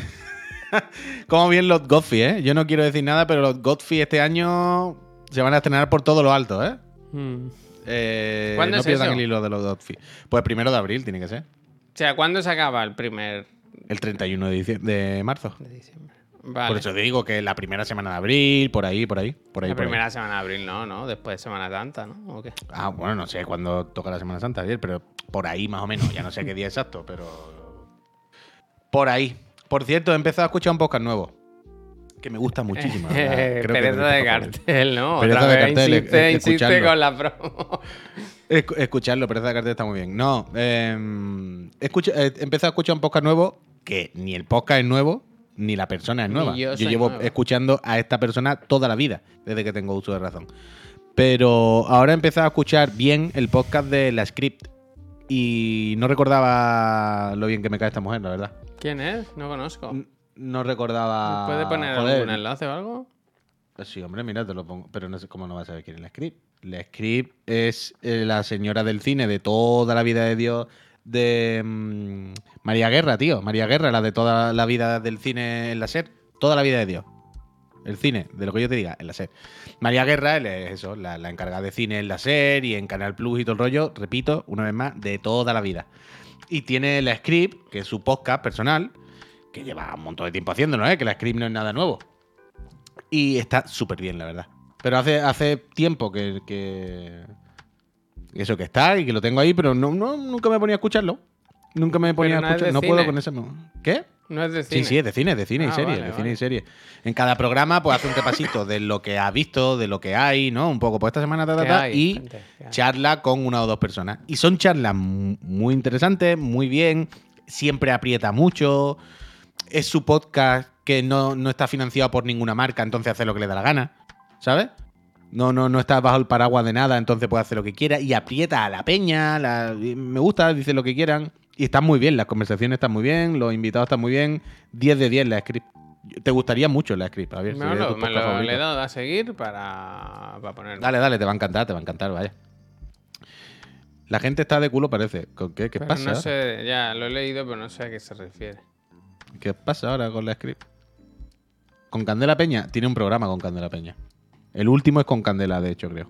Cómo bien los Godfrey, ¿eh? Yo no quiero decir nada, pero los Godfrey este año se van a estrenar por todo lo alto, ¿eh? Hmm. Eh, ¿Cuándo no es pierdan eso? el hilo de los Godfrey. Pues primero de abril tiene que ser. O sea, ¿cuándo se acaba el primer El 31 de, dicie- de marzo. de diciembre? Vale. Por eso te digo que la primera semana de abril, por ahí, por ahí, por ahí. la por ahí. primera semana de abril, no, ¿no? Después de Semana Santa, ¿no? ¿O qué? Ah, bueno, no sé cuándo toca la Semana Santa, ayer, pero por ahí más o menos. Ya no sé qué día exacto, pero. Por ahí. Por cierto, he empezado a escuchar un podcast nuevo. Que me gusta muchísimo. Creo Pereza de cartel, ¿no? Pereza Otra de vez cartel, insiste, insiste con la promo. Escu- Escucharlo, pereza de cartel está muy bien. No, eh, escucha- eh, empezado a escuchar un podcast nuevo que ni el podcast es nuevo, ni la persona es Ni nueva. yo llevo escuchando a esta persona toda la vida, desde que tengo uso de razón. Pero ahora he empezado a escuchar bien el podcast de la script. Y no recordaba lo bien que me cae esta mujer, la verdad. ¿Quién es? No conozco. N- No recordaba. ¿Puede poner joder. algún enlace o algo? Sí, hombre, mira, te lo pongo. Pero no sé cómo no vas a saber quién es la script. La script es eh, la señora del cine de toda la vida de Dios de mm, María Guerra, tío. María Guerra, la de toda la vida del cine en la SER. Toda la vida de Dios. El cine, de lo que yo te diga, en la SER. María Guerra él es eso, la, la encargada de cine en la SER y en Canal Plus y todo el rollo, repito, una vez más, de toda la vida. Y tiene la script, que es su podcast personal, que lleva un montón de tiempo haciéndolo, ¿eh? que la script no es nada nuevo. Y está súper bien, la verdad. Pero hace, hace tiempo que, que- Eso que está y que lo tengo ahí, pero no, no, nunca me ponía a escucharlo. Nunca me ponía Pero a es escuchar. de No puedo con ese. ¿Qué? No es de cine. Sí, sí, es de cine, es de cine y Ah, serie, vale, de cine y serie. En cada programa, pues hace un repasito de lo que ha visto, de lo que hay, ¿no? Un poco, pues esta semana, ta, ta, ¿Qué ta, hay, y charla con una o dos personas. Y son charlas mu- muy interesantes, muy bien, siempre aprieta mucho. Es su podcast que no, no está financiado por ninguna marca, entonces hace lo que le da la gana, ¿sabes? No, no, no está bajo el paraguas de nada, entonces puede hacer lo que quiera y aprieta a la peña. la- me gusta, dice lo que quieran. Y están muy bien, las conversaciones están muy bien, los invitados están muy bien. 10 de 10 la script. Te gustaría mucho la script, a ver. Me, lo, me lo le he dado a seguir para, para ponerlo. Dale, dale, te va a encantar, te va a encantar, vaya. La gente está de culo, parece. ¿Con qué? ¿Qué Pero pasa? No sé, ya lo he leído, pero no sé a qué se refiere. ¿Qué pasa ahora con la script? Con Candela Peña, tiene un programa con Candela Peña. El último es con Candela, de hecho, creo.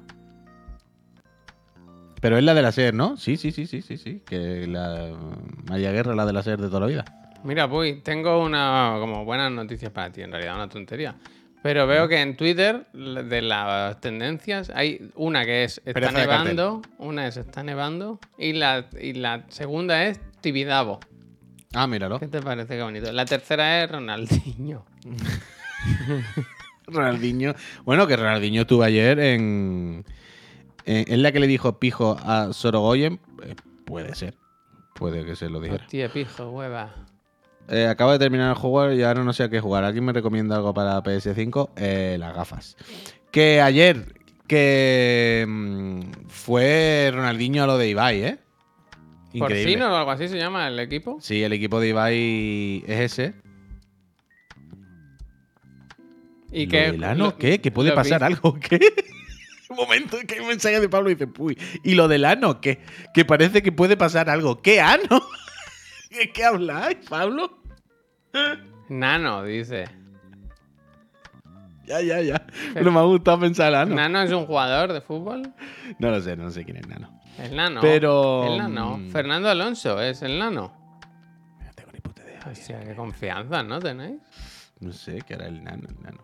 Pero es la de la SER, ¿no? Sí, sí, sí, sí, sí, sí. Que la María Guerra, la de la SER de toda la vida. Mira, Puy, tengo una como buenas noticias para ti, en realidad una tontería. Pero veo que en Twitter, de las tendencias, hay una que es está Pereza nevando, una es está nevando, y la, y la segunda es Tibidabo. Ah, míralo. ¿Qué te parece qué bonito? La tercera es Ronaldinho. Ronaldinho. Bueno, que Ronaldinho estuvo ayer en. en- ¿Es la que le dijo pijo a Sorogoyen? Eh, puede ser. Puede que se lo dijera. Hostia, pijo, hueva. eh, acabo de terminar el juego y ahora no sé a qué jugar. ¿Alguien me recomienda algo para PS5? Eh, las gafas. Que ayer, que mm, fue Ronaldinho a lo de Ibai, ¿eh? Increíble. ¿Porcino o algo así se llama el equipo? Sí, el equipo de Ibai es ese. ¿Y ¿Lo qué? del ano lo- qué? ¿Que puede pasar vi- algo? ¿Qué? Un momento, que hay un mensaje de Pablo y dice, uy, ¿y lo del ano qué? Que parece que puede pasar algo. ¿Qué ano? ¿De qué habláis, Pablo? Nano, dice. Ya, ya, ya. Pero me ha gustado pensar ano. ¿Nano es un jugador de fútbol? No lo sé, no sé quién es Nano. El Nano. Pero, El Nano. mm. Fernando Alonso es el Nano. No tengo ni puta idea. Hostia, qué confianza, ¿no tenéis? No sé qué era el nano, el nano.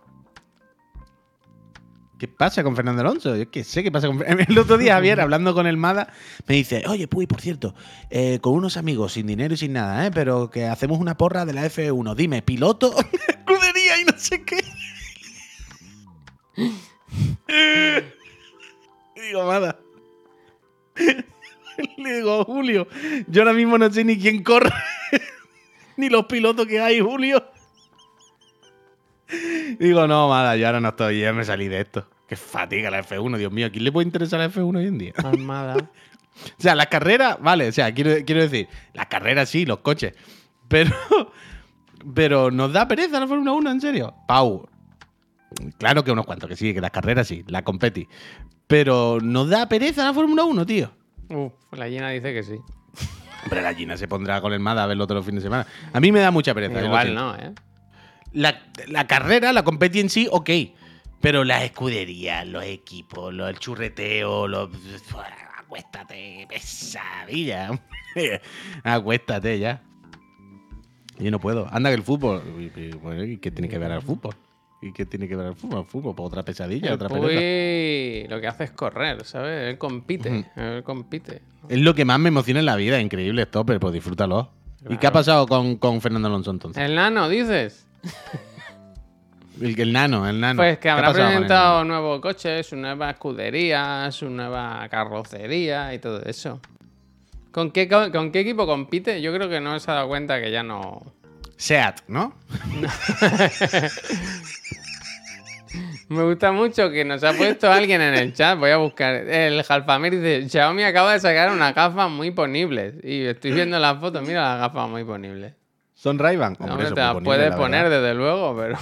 ¿Qué pasa con Fernando Alonso? Yo qué sé qué pasa con El otro día, Javier, hablando con el Mada, me dice, oye, Puy, por cierto, eh, con unos amigos, sin dinero y sin nada, ¿eh? pero que hacemos una porra de la F1. Dime, ¿piloto? Escudería y no sé qué. digo, Mada. Le digo, Julio, yo ahora mismo no sé ni quién corre, ni los pilotos que hay, Julio. Digo, no, Mada, yo ahora no estoy, ya me salí de esto. Qué fatiga la F1, Dios mío, ¿a quién le puede interesar la F1 hoy en día? Armada. O sea, las carreras, vale, o sea, quiero, quiero decir, las carreras sí, los coches. Pero, pero nos da pereza la Fórmula 1, en serio. Pau, claro que unos cuantos, que sí, que las carreras sí, la competi. Pero nos da pereza la Fórmula 1, tío. Uf, la Gina dice que sí. Hombre, la Gina se pondrá con el Mada a verlo todos los fines de semana. A mí me da mucha pereza. Igual no, ¿eh? La, la carrera, la competi en sí, ok. Pero las escuderías, los equipos, los, el churreteo, los. Acuéstate, pesadilla. Acuéstate ya. Yo no puedo. Anda que el fútbol. y- y, bueno, ¿Y qué tiene que ver al fútbol? ¿Y qué tiene que ver al fútbol? El fútbol, pues otra pesadilla, El otra. Puy lo que hace es correr, ¿sabes? Él compite, él compite. Es lo que más me emociona en la vida. Increíble, Stopper, pues disfrútalo. ¿Y qué ha pasado con, con Fernando Alonso entonces? El Nano, dices. El, el nano, el nano. Pues ¿Qué que ha habrá el presentado nuevos coches, su nueva escudería, su nueva carrocería y todo eso. ¿Con qué, co- ¿Con qué equipo compite? Yo creo que no se ha dado cuenta que ya no. Seat, ¿no? Me gusta mucho que nos ha puesto alguien en el chat. Voy a buscar. El Jalfamir dice: Xiaomi acaba de sacar unas gafas muy ponibles. Y estoy viendo las fotos. Mira las gafas muy ponibles. Son Ray-Ban. No, te las puedes la poner, verdad. desde luego, pero.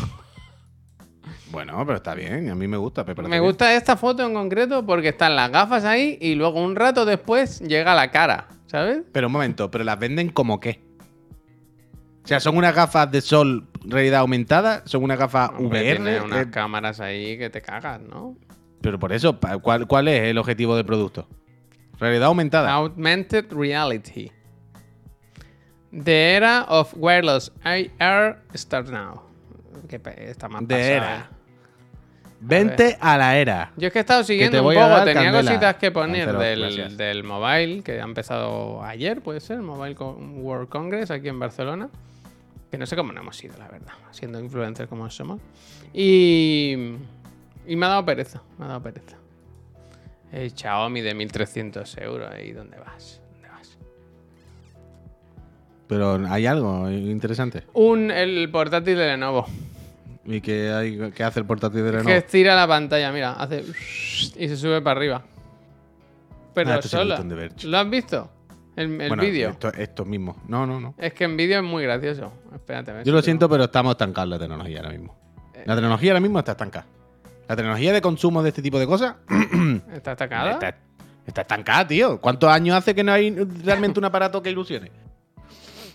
Bueno, pero está bien. A mí me gusta. me bien. gusta esta foto en concreto porque están las gafas ahí y luego un rato después llega la cara, ¿sabes? Pero un momento, ¿pero las venden como qué? O sea, ¿son unas gafas de sol realidad aumentada? ¿Son unas gafas VR? tiene unas Eh, cámaras ahí que te cagas, ¿no? pero por eso, ¿cuál, ¿cuál es el objetivo del producto? ¿Realidad aumentada? Augmented reality. The era of wireless AR starts now. Que está más De pasada. era. Vente a la era. Yo es que he estado siguiendo un poco, tenía candela. cositas que poner Cancelo, del, del mobile, que ha empezado ayer, puede ser, Mobile World Congress aquí en Barcelona. Que no sé cómo no hemos ido, la verdad, siendo influencers como somos. Y, y me ha dado pereza, me ha dado pereza. El Xiaomi de 1300 euros, ahí, ¿dónde vas? ¿Dónde vas? Pero hay algo interesante. Un, el portátil de Lenovo. ¿Y qué, hay, qué hace el portátil de Que Lenovo? estira la pantalla, mira, hace y se sube para arriba. Pero Ah, de Verge. ¿Lo has visto? El, el Bueno, vídeo. Esto, esto mismo. No, no, no. Es que en vídeo es muy gracioso. Espérate, Yo lo siento, pero estamos estancados en la tecnología ahora mismo. La tecnología ahora mismo está estancada. La tecnología de consumo de este tipo de cosas ¿Está atacada? Está, está estancada, tío. ¿Cuántos años hace que no hay realmente un aparato que ilusione?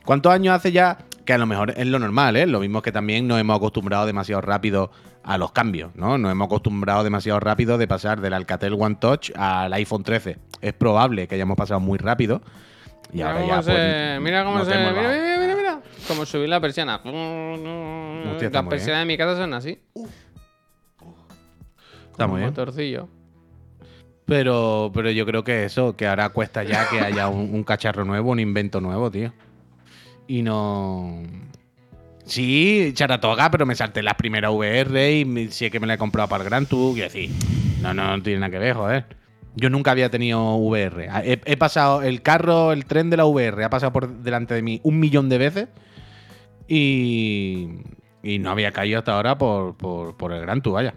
¿Cuántos años hace ya? Que a lo mejor es lo normal, ¿eh? Lo mismo que también nos hemos acostumbrado demasiado rápido a los cambios, ¿no? Nos hemos acostumbrado demasiado rápido de pasar del Alcatel One Touch al iPhone 13. Es probable que hayamos pasado muy rápido. Y mira ahora cómo ya. se. pues, mira cómo se. Mira, mira, mira, mira. Como subir la persiana. Las persianas de mi casa son así. Está muy bien. motorcillo. Pero, pero yo creo que eso, que ahora cuesta ya que haya un, un cacharro nuevo, un invento nuevo, tío. Y no. Sí, Charatoga, pero me salté las primeras VR y sí que me la he comprado para el Gran Tour. Y decir, no, no, no tiene nada que ver, joder. Yo nunca había tenido VR. He, he pasado el carro, el tren de la VR, ha pasado por delante de mí un millón de veces. Y, y no había caído hasta ahora por, por, por el Gran Tour, vaya.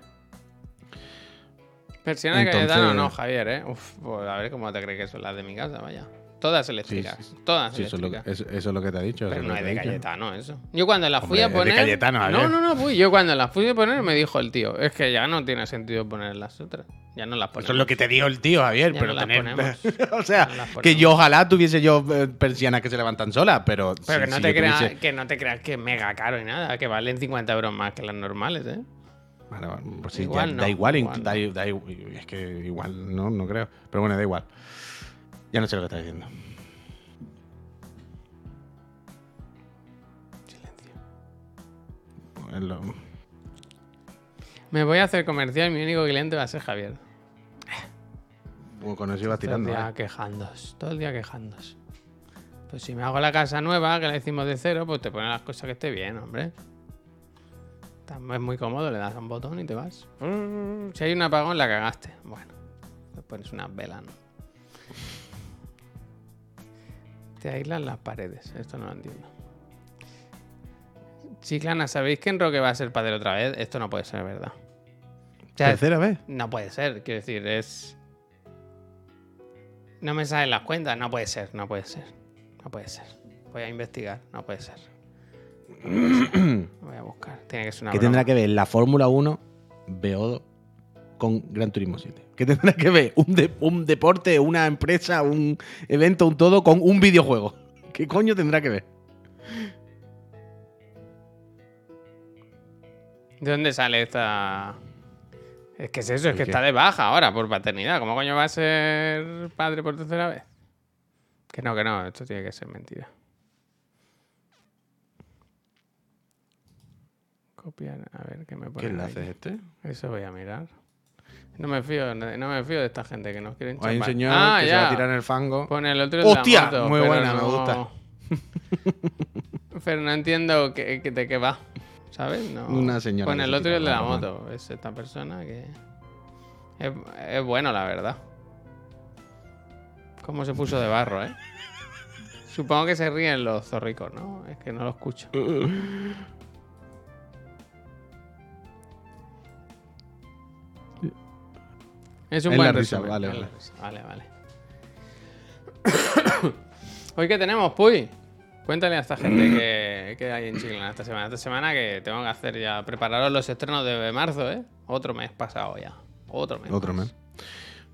Persiana Entonces- Cayetano no, Javier, ¿eh? Uf, pues a ver cómo te crees que son las de mi casa, vaya. Todas eléctricas. Sí, sí. Todas Sí, eso es, que, eléctricas. eso, eso es lo que te ha dicho. Pero no es de. Cayetano eso. Yo cuando las fui Hombre, a es de poner. Cayetano, a no, no, no, fui. Yo cuando las fui a poner me dijo el tío, es que ya no tiene sentido poner las otras. Ya no las ponemos. Eso es lo que te dijo el tío, Javier. Ya pero no las ponemos. o sea, No que yo ojalá tuviese yo eh, persianas que se levantan solas, pero. Pero si- que, no si te creas, tuviese- que no te creas que es mega caro y nada, que valen 50 euros más que las normales, ¿eh? Vale, vale, pues sí, Igual ya, no, da igual, igual da, da- es que igual no, no creo. Pero bueno, da igual. Ya no sé lo que está diciendo. Silencio. Lo- Me voy a hacer comercial y mi único cliente va a ser Javier. como con eso iba Todo el tirando. día ¿eh? quejándose, todo el día quejándose. Pues si me hago la casa nueva, que la hicimos de cero, pues te ponen las cosas que esté bien, hombre. Es muy cómodo, le das a un botón y te vas. Si hay un apagón, la cagaste. Bueno, te pones unas velas, ¿no? Te aíslan las paredes, esto no lo entiendo. Chiclana, ¿sabéis que Enroque va a ser padre otra vez? Esto no puede ser verdad. O sea, Tercera vez. no puede ser, quiero decir, es. No me salen las cuentas, no puede ser, no puede ser. No puede ser. Voy a investigar, no puede ser. Voy a buscar. Tiene que ser una ¿Qué broma. tendrá que ver la Fórmula 1 BO2 con Gran Turismo 7? ¿Qué tendrá que ver un, de- un deporte, una empresa, un evento, un todo con un videojuego? ¿Qué coño tendrá que ver? ¿De dónde sale esta.? Es que es eso, es ¿El que qué? está de baja ahora por paternidad. ¿Cómo coño va a ser padre por tercera vez? Que no, que no, esto tiene que ser mentira. Copiar, a ver qué me pone. ¿Qué enlace es este? Eso voy a mirar. No me fío, no me fío de esta gente que nos quieren Hay un chapar. señor ah, que se va a tirar en el fango. Pone el otro ¡Hostia! moto, Muy buena, me gusta. pero no entiendo que, que- de qué va. ¿Sabes? No. Una señora que el otro y el de la moto. Es esta persona que. Es, es bueno, la verdad. Cómo se puso de barro, ¿eh? Supongo que se ríen los zorricos, ¿no? Es que no lo escucho. Es un buen la risa, resumen, vale, vale. risa. Vale, vale. Hoy que tenemos, Puy. Cuéntale a esta gente que, que hay en Chile esta semana. Esta semana que tengo que hacer ya, prepararos los estrenos de marzo, ¿eh? Otro mes pasado ya. Otro mes. Otro más. mes.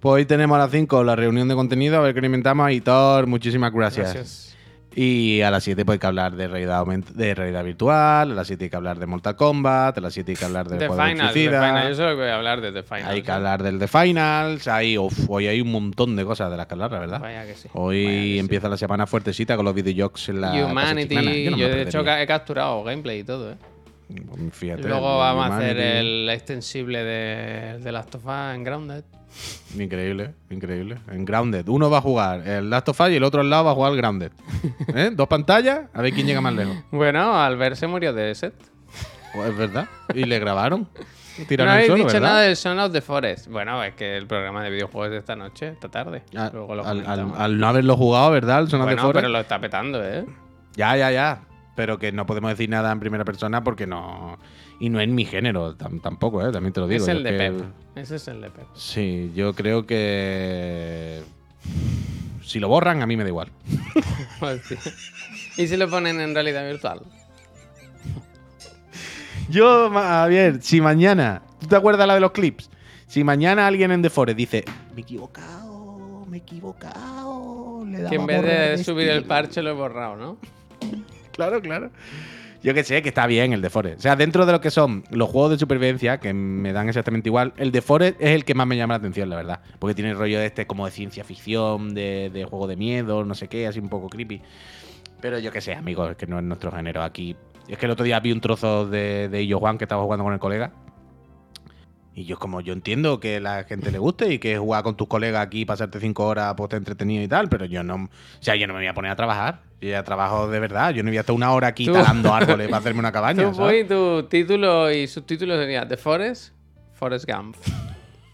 Pues hoy tenemos a las 5 la reunión de contenido, a ver qué inventamos. Hitor, muchísimas gracias. Gracias. Y a las 7 pues hay que hablar de realidad, de realidad virtual, a las 7 hay que hablar de Mortal Kombat, a las 7 hay que hablar del The Final, The Final. Yo solo voy a hablar de The Final. hay que hablar del The Finals, hay, uf, hoy hay un montón de cosas de las que hablar, la verdad. Vaya que sí. Hoy Vaya que sí. empieza la semana fuertecita con los videojuegos en la casa Humanity. chiclana. Yo, no me Yo, de hecho, he capturado gameplay y todo, ¿eh? Fíjate, Luego vamos a hacer el extensible de, de Last of Us en Grounded. Increíble, increíble. En Grounded. Uno va a jugar el Last of Us y el otro al lado va a jugar el Grounded. ¿Eh? Dos pantallas, a ver quién llega más lejos. Bueno, Albert se murió de set. Pues es verdad. Y le grabaron. No Tiraron el habéis dicho ¿verdad? nada del Son of the Forest. Bueno, es que el programa de videojuegos de esta noche, esta tarde. Ah, Luego lo al, al- comentamos. al no haberlo jugado, ¿verdad? El Son of the Forest. pero lo está petando, ¿eh? Ya, ya, ya. Pero que no podemos decir nada en primera persona porque no. Y no es mi género tam- tampoco, ¿eh? También te lo digo. es el Yo de que- Pep. Ese es el de Pep. Sí, yo creo que. Si lo borran, a mí me da igual. Hostia. ¿Y si lo ponen en realidad virtual? Yo, ma- Javier, si mañana. ¿Tú te acuerdas la de los clips? Si mañana alguien en The Forest dice. Me he equivocado, me he equivocado. Le Que en vez de este". subir el estilo". parche lo he borrado, ¿no? Claro, claro. Yo que sé, que está bien el de Forest. O sea, dentro de lo que son los juegos de supervivencia, que me dan exactamente igual, el de Forest es el que más me llama la atención, la verdad. Porque tiene el rollo de este como de ciencia ficción, de, juego de miedo, no sé qué, así un poco creepy. Pero yo que sé, amigos, es que no es nuestro género aquí. Es que el otro día vi un trozo de, de Illo Juan que estaba jugando con el colega. Y yo, como yo entiendo que la gente le guste y que jugar con tus colegas aquí, pasarte cinco horas, pues te entretenido y tal, pero yo no. O sea, yo no me voy a poner a trabajar. Yo ya trabajo de verdad. Yo no voy a estar una hora aquí Tú- talando árboles para hacerme una cabaña. Tú, ¿sabes? Tu título y subtítulo sería The Forest, Forest Gump.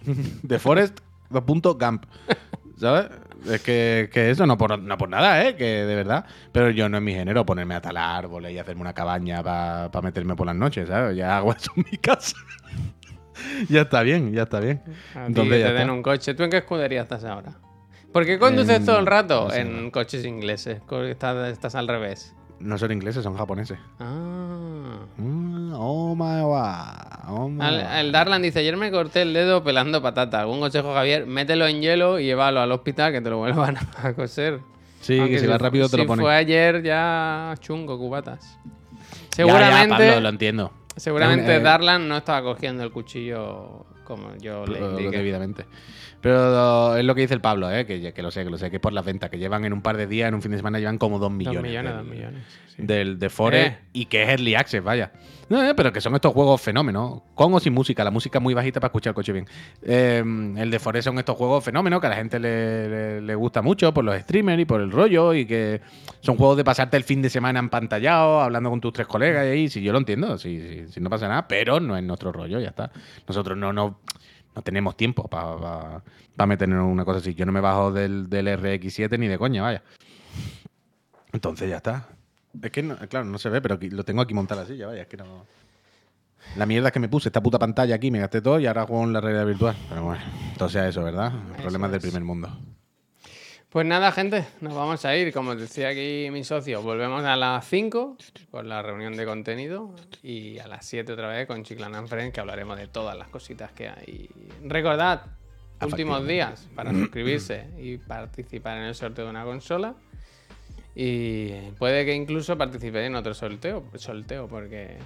De Forest, dos puntos, Gump. ¿sabes? Es que, que eso, no por, no por nada, ¿eh? Que de verdad. Pero yo no es mi género ponerme a talar árboles y hacerme una cabaña para meterme por las noches, ¿sabes? Ya hago eso en mi casa. ya está bien, ya está bien. A ti Entonces que ya te den está. un coche. ¿Tú en qué escudería estás ahora? ¿Por qué conduces En- todo el rato? en no. coches ingleses. Estás, estás al revés. No son ingleses, son japoneses. Ah. Mm, oh my god. Oh my Al- el Darlan dice, ayer me corté el dedo pelando patata. ¿Algún consejo, Javier? Mételo en hielo y llévalo al hospital que te lo vuelvan a coser. Sí, Aunque que si va rápido te si lo ponen. fue ayer ya chungo, cubatas. Ya, ya, Seguramente, Pablo, lo entiendo. Seguramente Eh, Darlan no estaba cogiendo el cuchillo como yo le indiqué. debidamente. Pero es lo que dice el Pablo, ¿eh? que, que lo sé, que lo sé, que por las ventas, que llevan en un par de días, en un fin de semana, llevan como dos millones. Dos millones, del- millones. sí. Del de Forest Eh. y que es Early Access, vaya. No, eh, pero que son estos juegos fenómenos. Con o sin música, la música muy bajita para escuchar el coche bien. Eh, el de Forest son estos juegos fenómenos que a la gente le, le- le gusta mucho por los streamers y por el rollo y que son juegos de pasarte el fin de semana empantallado, hablando con tus tres colegas y ahí, si yo lo entiendo, si, si, si no pasa nada, pero no es nuestro rollo, ya está. Nosotros no, no, no tenemos tiempo para meternos en una cosa así. Yo no me bajo del, del RX7 ni de coña, vaya. Entonces ya está. Es que, no- claro, no se ve, pero lo tengo aquí montado así, ya vaya, es que no... La mierda es que me puse esta puta pantalla aquí, me gasté todo y ahora juego en la realidad virtual. Pero bueno, entonces eso, ¿verdad? Problemas del es. primer mundo. Pues nada, gente, nos vamos a ir. Como decía aquí mi socio, volvemos a las 5 con la reunión de contenido y a las 7 otra vez con Chiclan and Friends, que hablaremos de todas las cositas que hay. Recordad, últimos días para suscribirse y participar en el sorteo de una consola. Y puede que incluso participe en otro sorteo, sorteo porque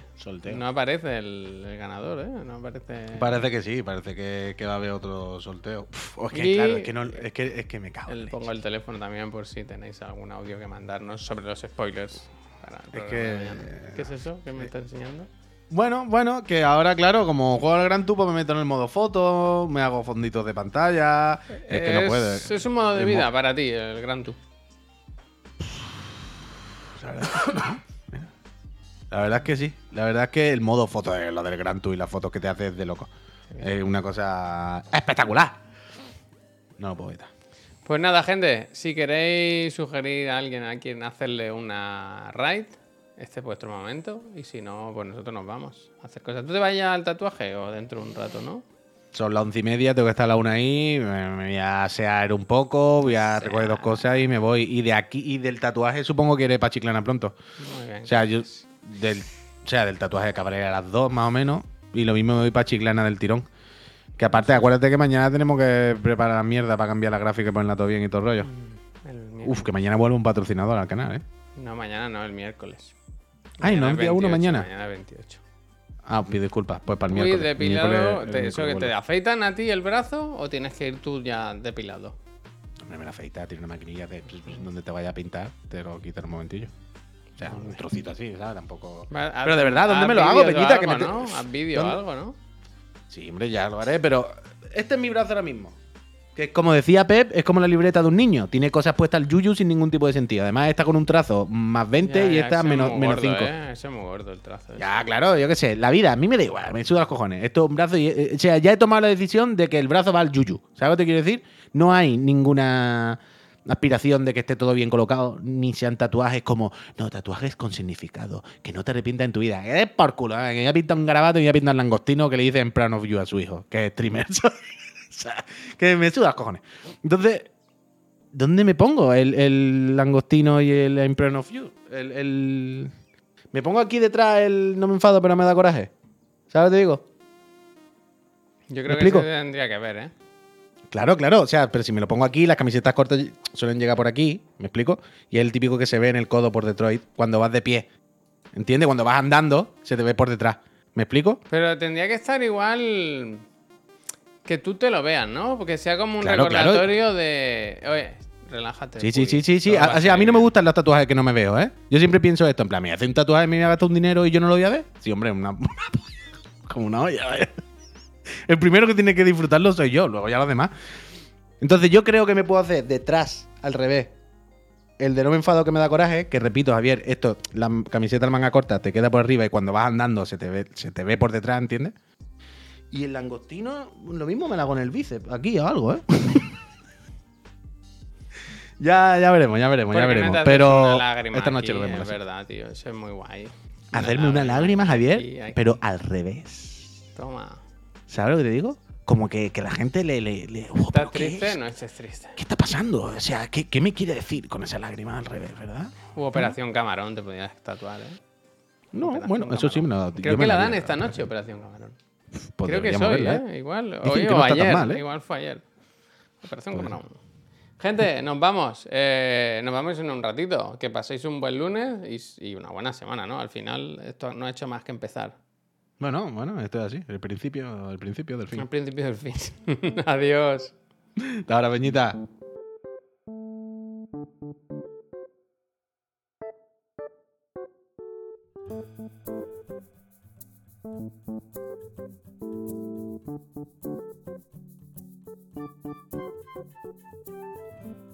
no aparece el, el ganador, ¿eh? No aparece. Parece que sí, parece que, que va a haber otro sorteo. Uf, es que, Y- claro, es que, no, es que, es que me cago. en El, pongo el teléfono también por si tenéis algún audio que mandarnos sobre los spoilers. Para el Es que-. ¿Qué es eso que me está enseñando? Bueno, bueno, que ahora, claro, como juego al Gran Tubo me meto en el modo foto, me hago fonditos de pantalla. Es que no puedo. Es un modo de vida mo- para ti, el Gran Tour. La verdad es que sí. La verdad es que el modo foto de lo del Gran Tour y las fotos que te haces de loco. Es una cosa espectacular. No lo puedo evitar. Pues nada, gente, si queréis sugerir a alguien a quien hacerle una raid, este es vuestro momento. Y si no, pues nosotros nos vamos a hacer cosas. ¿Tú te vayas al tatuaje o dentro de un rato, no? Son las once y media, tengo que estar a la una ahí, me, voy a asear un poco, voy a recoger dos cosas y me voy. Y de aquí y del tatuaje supongo que iré para Chiclana pronto. Muy bien. O sea, yo del, o sea, del tatuaje acabaré a las dos más o menos. Y lo mismo me voy para Chiclana del tirón. Que aparte, acuérdate que mañana tenemos que preparar mierda para cambiar la gráfica y ponerla todo bien y todo el rollo. El miércoles. Uf, que mañana vuelve un patrocinador al canal, ¿eh? No, mañana no, el miércoles. Ay, ¿no es día uno 28, mañana? Mañana es 28. Ah, pido disculpas, pues para el Uy, miércoles. te- el ¿Eso que te afeitan a ti el brazo o tienes que ir tú ya depilado? Hombre, me la afeita, tiene una maquinilla de donde te vaya a pintar, te lo quita en un momentillo. O sea, un trocito así, ¿sabes? Tampoco. Pero de verdad, ¿dónde me lo hago, Peñita? Que me te- ¿no? Haz vídeo algo, ¿no? Sí, hombre, ya lo haré, pero este es mi brazo ahora mismo. Que es como decía Pep, es como la libreta de un niño. Tiene cosas puestas al yuyu sin ningún tipo de sentido. Además, está con un trazo más 20 Ya, y ya, esta es menos, menos gordo, 5. ¿eh? Ese es muy gordo el trazo. ese. Ya, claro, yo qué sé. La vida, a mí me da igual, me suda los cojones. Esto es un brazo y. eh, O sea, ya he tomado la decisión de que el brazo va al yuyu. ¿Sabes lo que te quiero decir? No hay ninguna aspiración de que esté todo bien colocado, ni sean tatuajes como, no, tatuajes con significado, que no te arrepientas en tu vida. Que des por culo, ¿eh? que ya pinta un garabato y ya pinta un langostino que le dice en plan of you a su hijo, que es streamer. o sea, que me suda los cojones. Entonces, ¿dónde me pongo el, el langostino y el Imprint of You? El, el- ¿Me pongo aquí detrás el no me enfado pero me da coraje? ¿Sabes lo que te digo? Yo ¿Me creo que se tendría que ver, ¿eh? Claro, claro. O sea, pero si me lo pongo aquí, las camisetas cortas suelen llegar por aquí, ¿me explico? Y es el típico que se ve en el codo por Detroit cuando vas de pie. ¿Entiendes? Cuando vas andando, se te ve por detrás. ¿Me explico? Pero tendría que estar igual que tú te lo veas, ¿no? Porque sea como un Claro, claro. recordatorio de. Oye, relájate. Sí, sí, sí, sí, sí. va A, o sea, a mí no me gustan los tatuajes que no me veo, ¿eh? Yo siempre pienso esto, en plan, ¿me hace un tatuaje y me voy a gastar un dinero y yo no lo voy a ver? Sí, hombre, una, como una olla, vaya. El primero que tiene que disfrutarlo soy yo, luego ya los demás. Entonces yo creo que me puedo hacer detrás, al revés. El de no me enfado que me da coraje, que repito, Javier, esto, la camiseta de manga corta te queda por arriba y cuando vas andando se te ve, se te ve por detrás, ¿entiendes? Y el langostino, lo mismo me lo hago en el bíceps, aquí o algo, ¿eh? Ya, ya veremos, ya veremos, ya ¿Por qué no veremos. te haces Pero una lágrima esta noche aquí? lo vemos. Es así. verdad, tío. Eso es muy guay. Hacerme una lágrima, Javier, aquí, aquí. pero al revés. Toma. ¿Sabes lo que te digo? Como que, que la gente le. le, le- "Oh, ¿Estás ¿pero qué triste? es? No estés triste. ¿Qué está pasando? O sea, ¿qué, qué me quiere decir con esa lágrima al revés, verdad? Hubo Operación Camarón, te podías tatuar, ¿eh? No, Operación bueno, eso sí me Camarón. lo Creo me que la haría, dan esta noche, Operación Camarón. Pues Creo que hoy, verla, ¿eh? Igual. Dicen Hoy o no ayer. mal, ¿eh? Igual fue ayer. Operación Pues Camarón. Gente, nos vamos. Eh, nos vamos en un ratito. Que paséis un buen lunes y, y una buena semana, ¿no? Al final, esto no ha hecho más que empezar. Bueno, bueno, esto es así. El principio, el principio del fin. principio del fin. Adiós. Hasta ahora, Peñita. Thank you.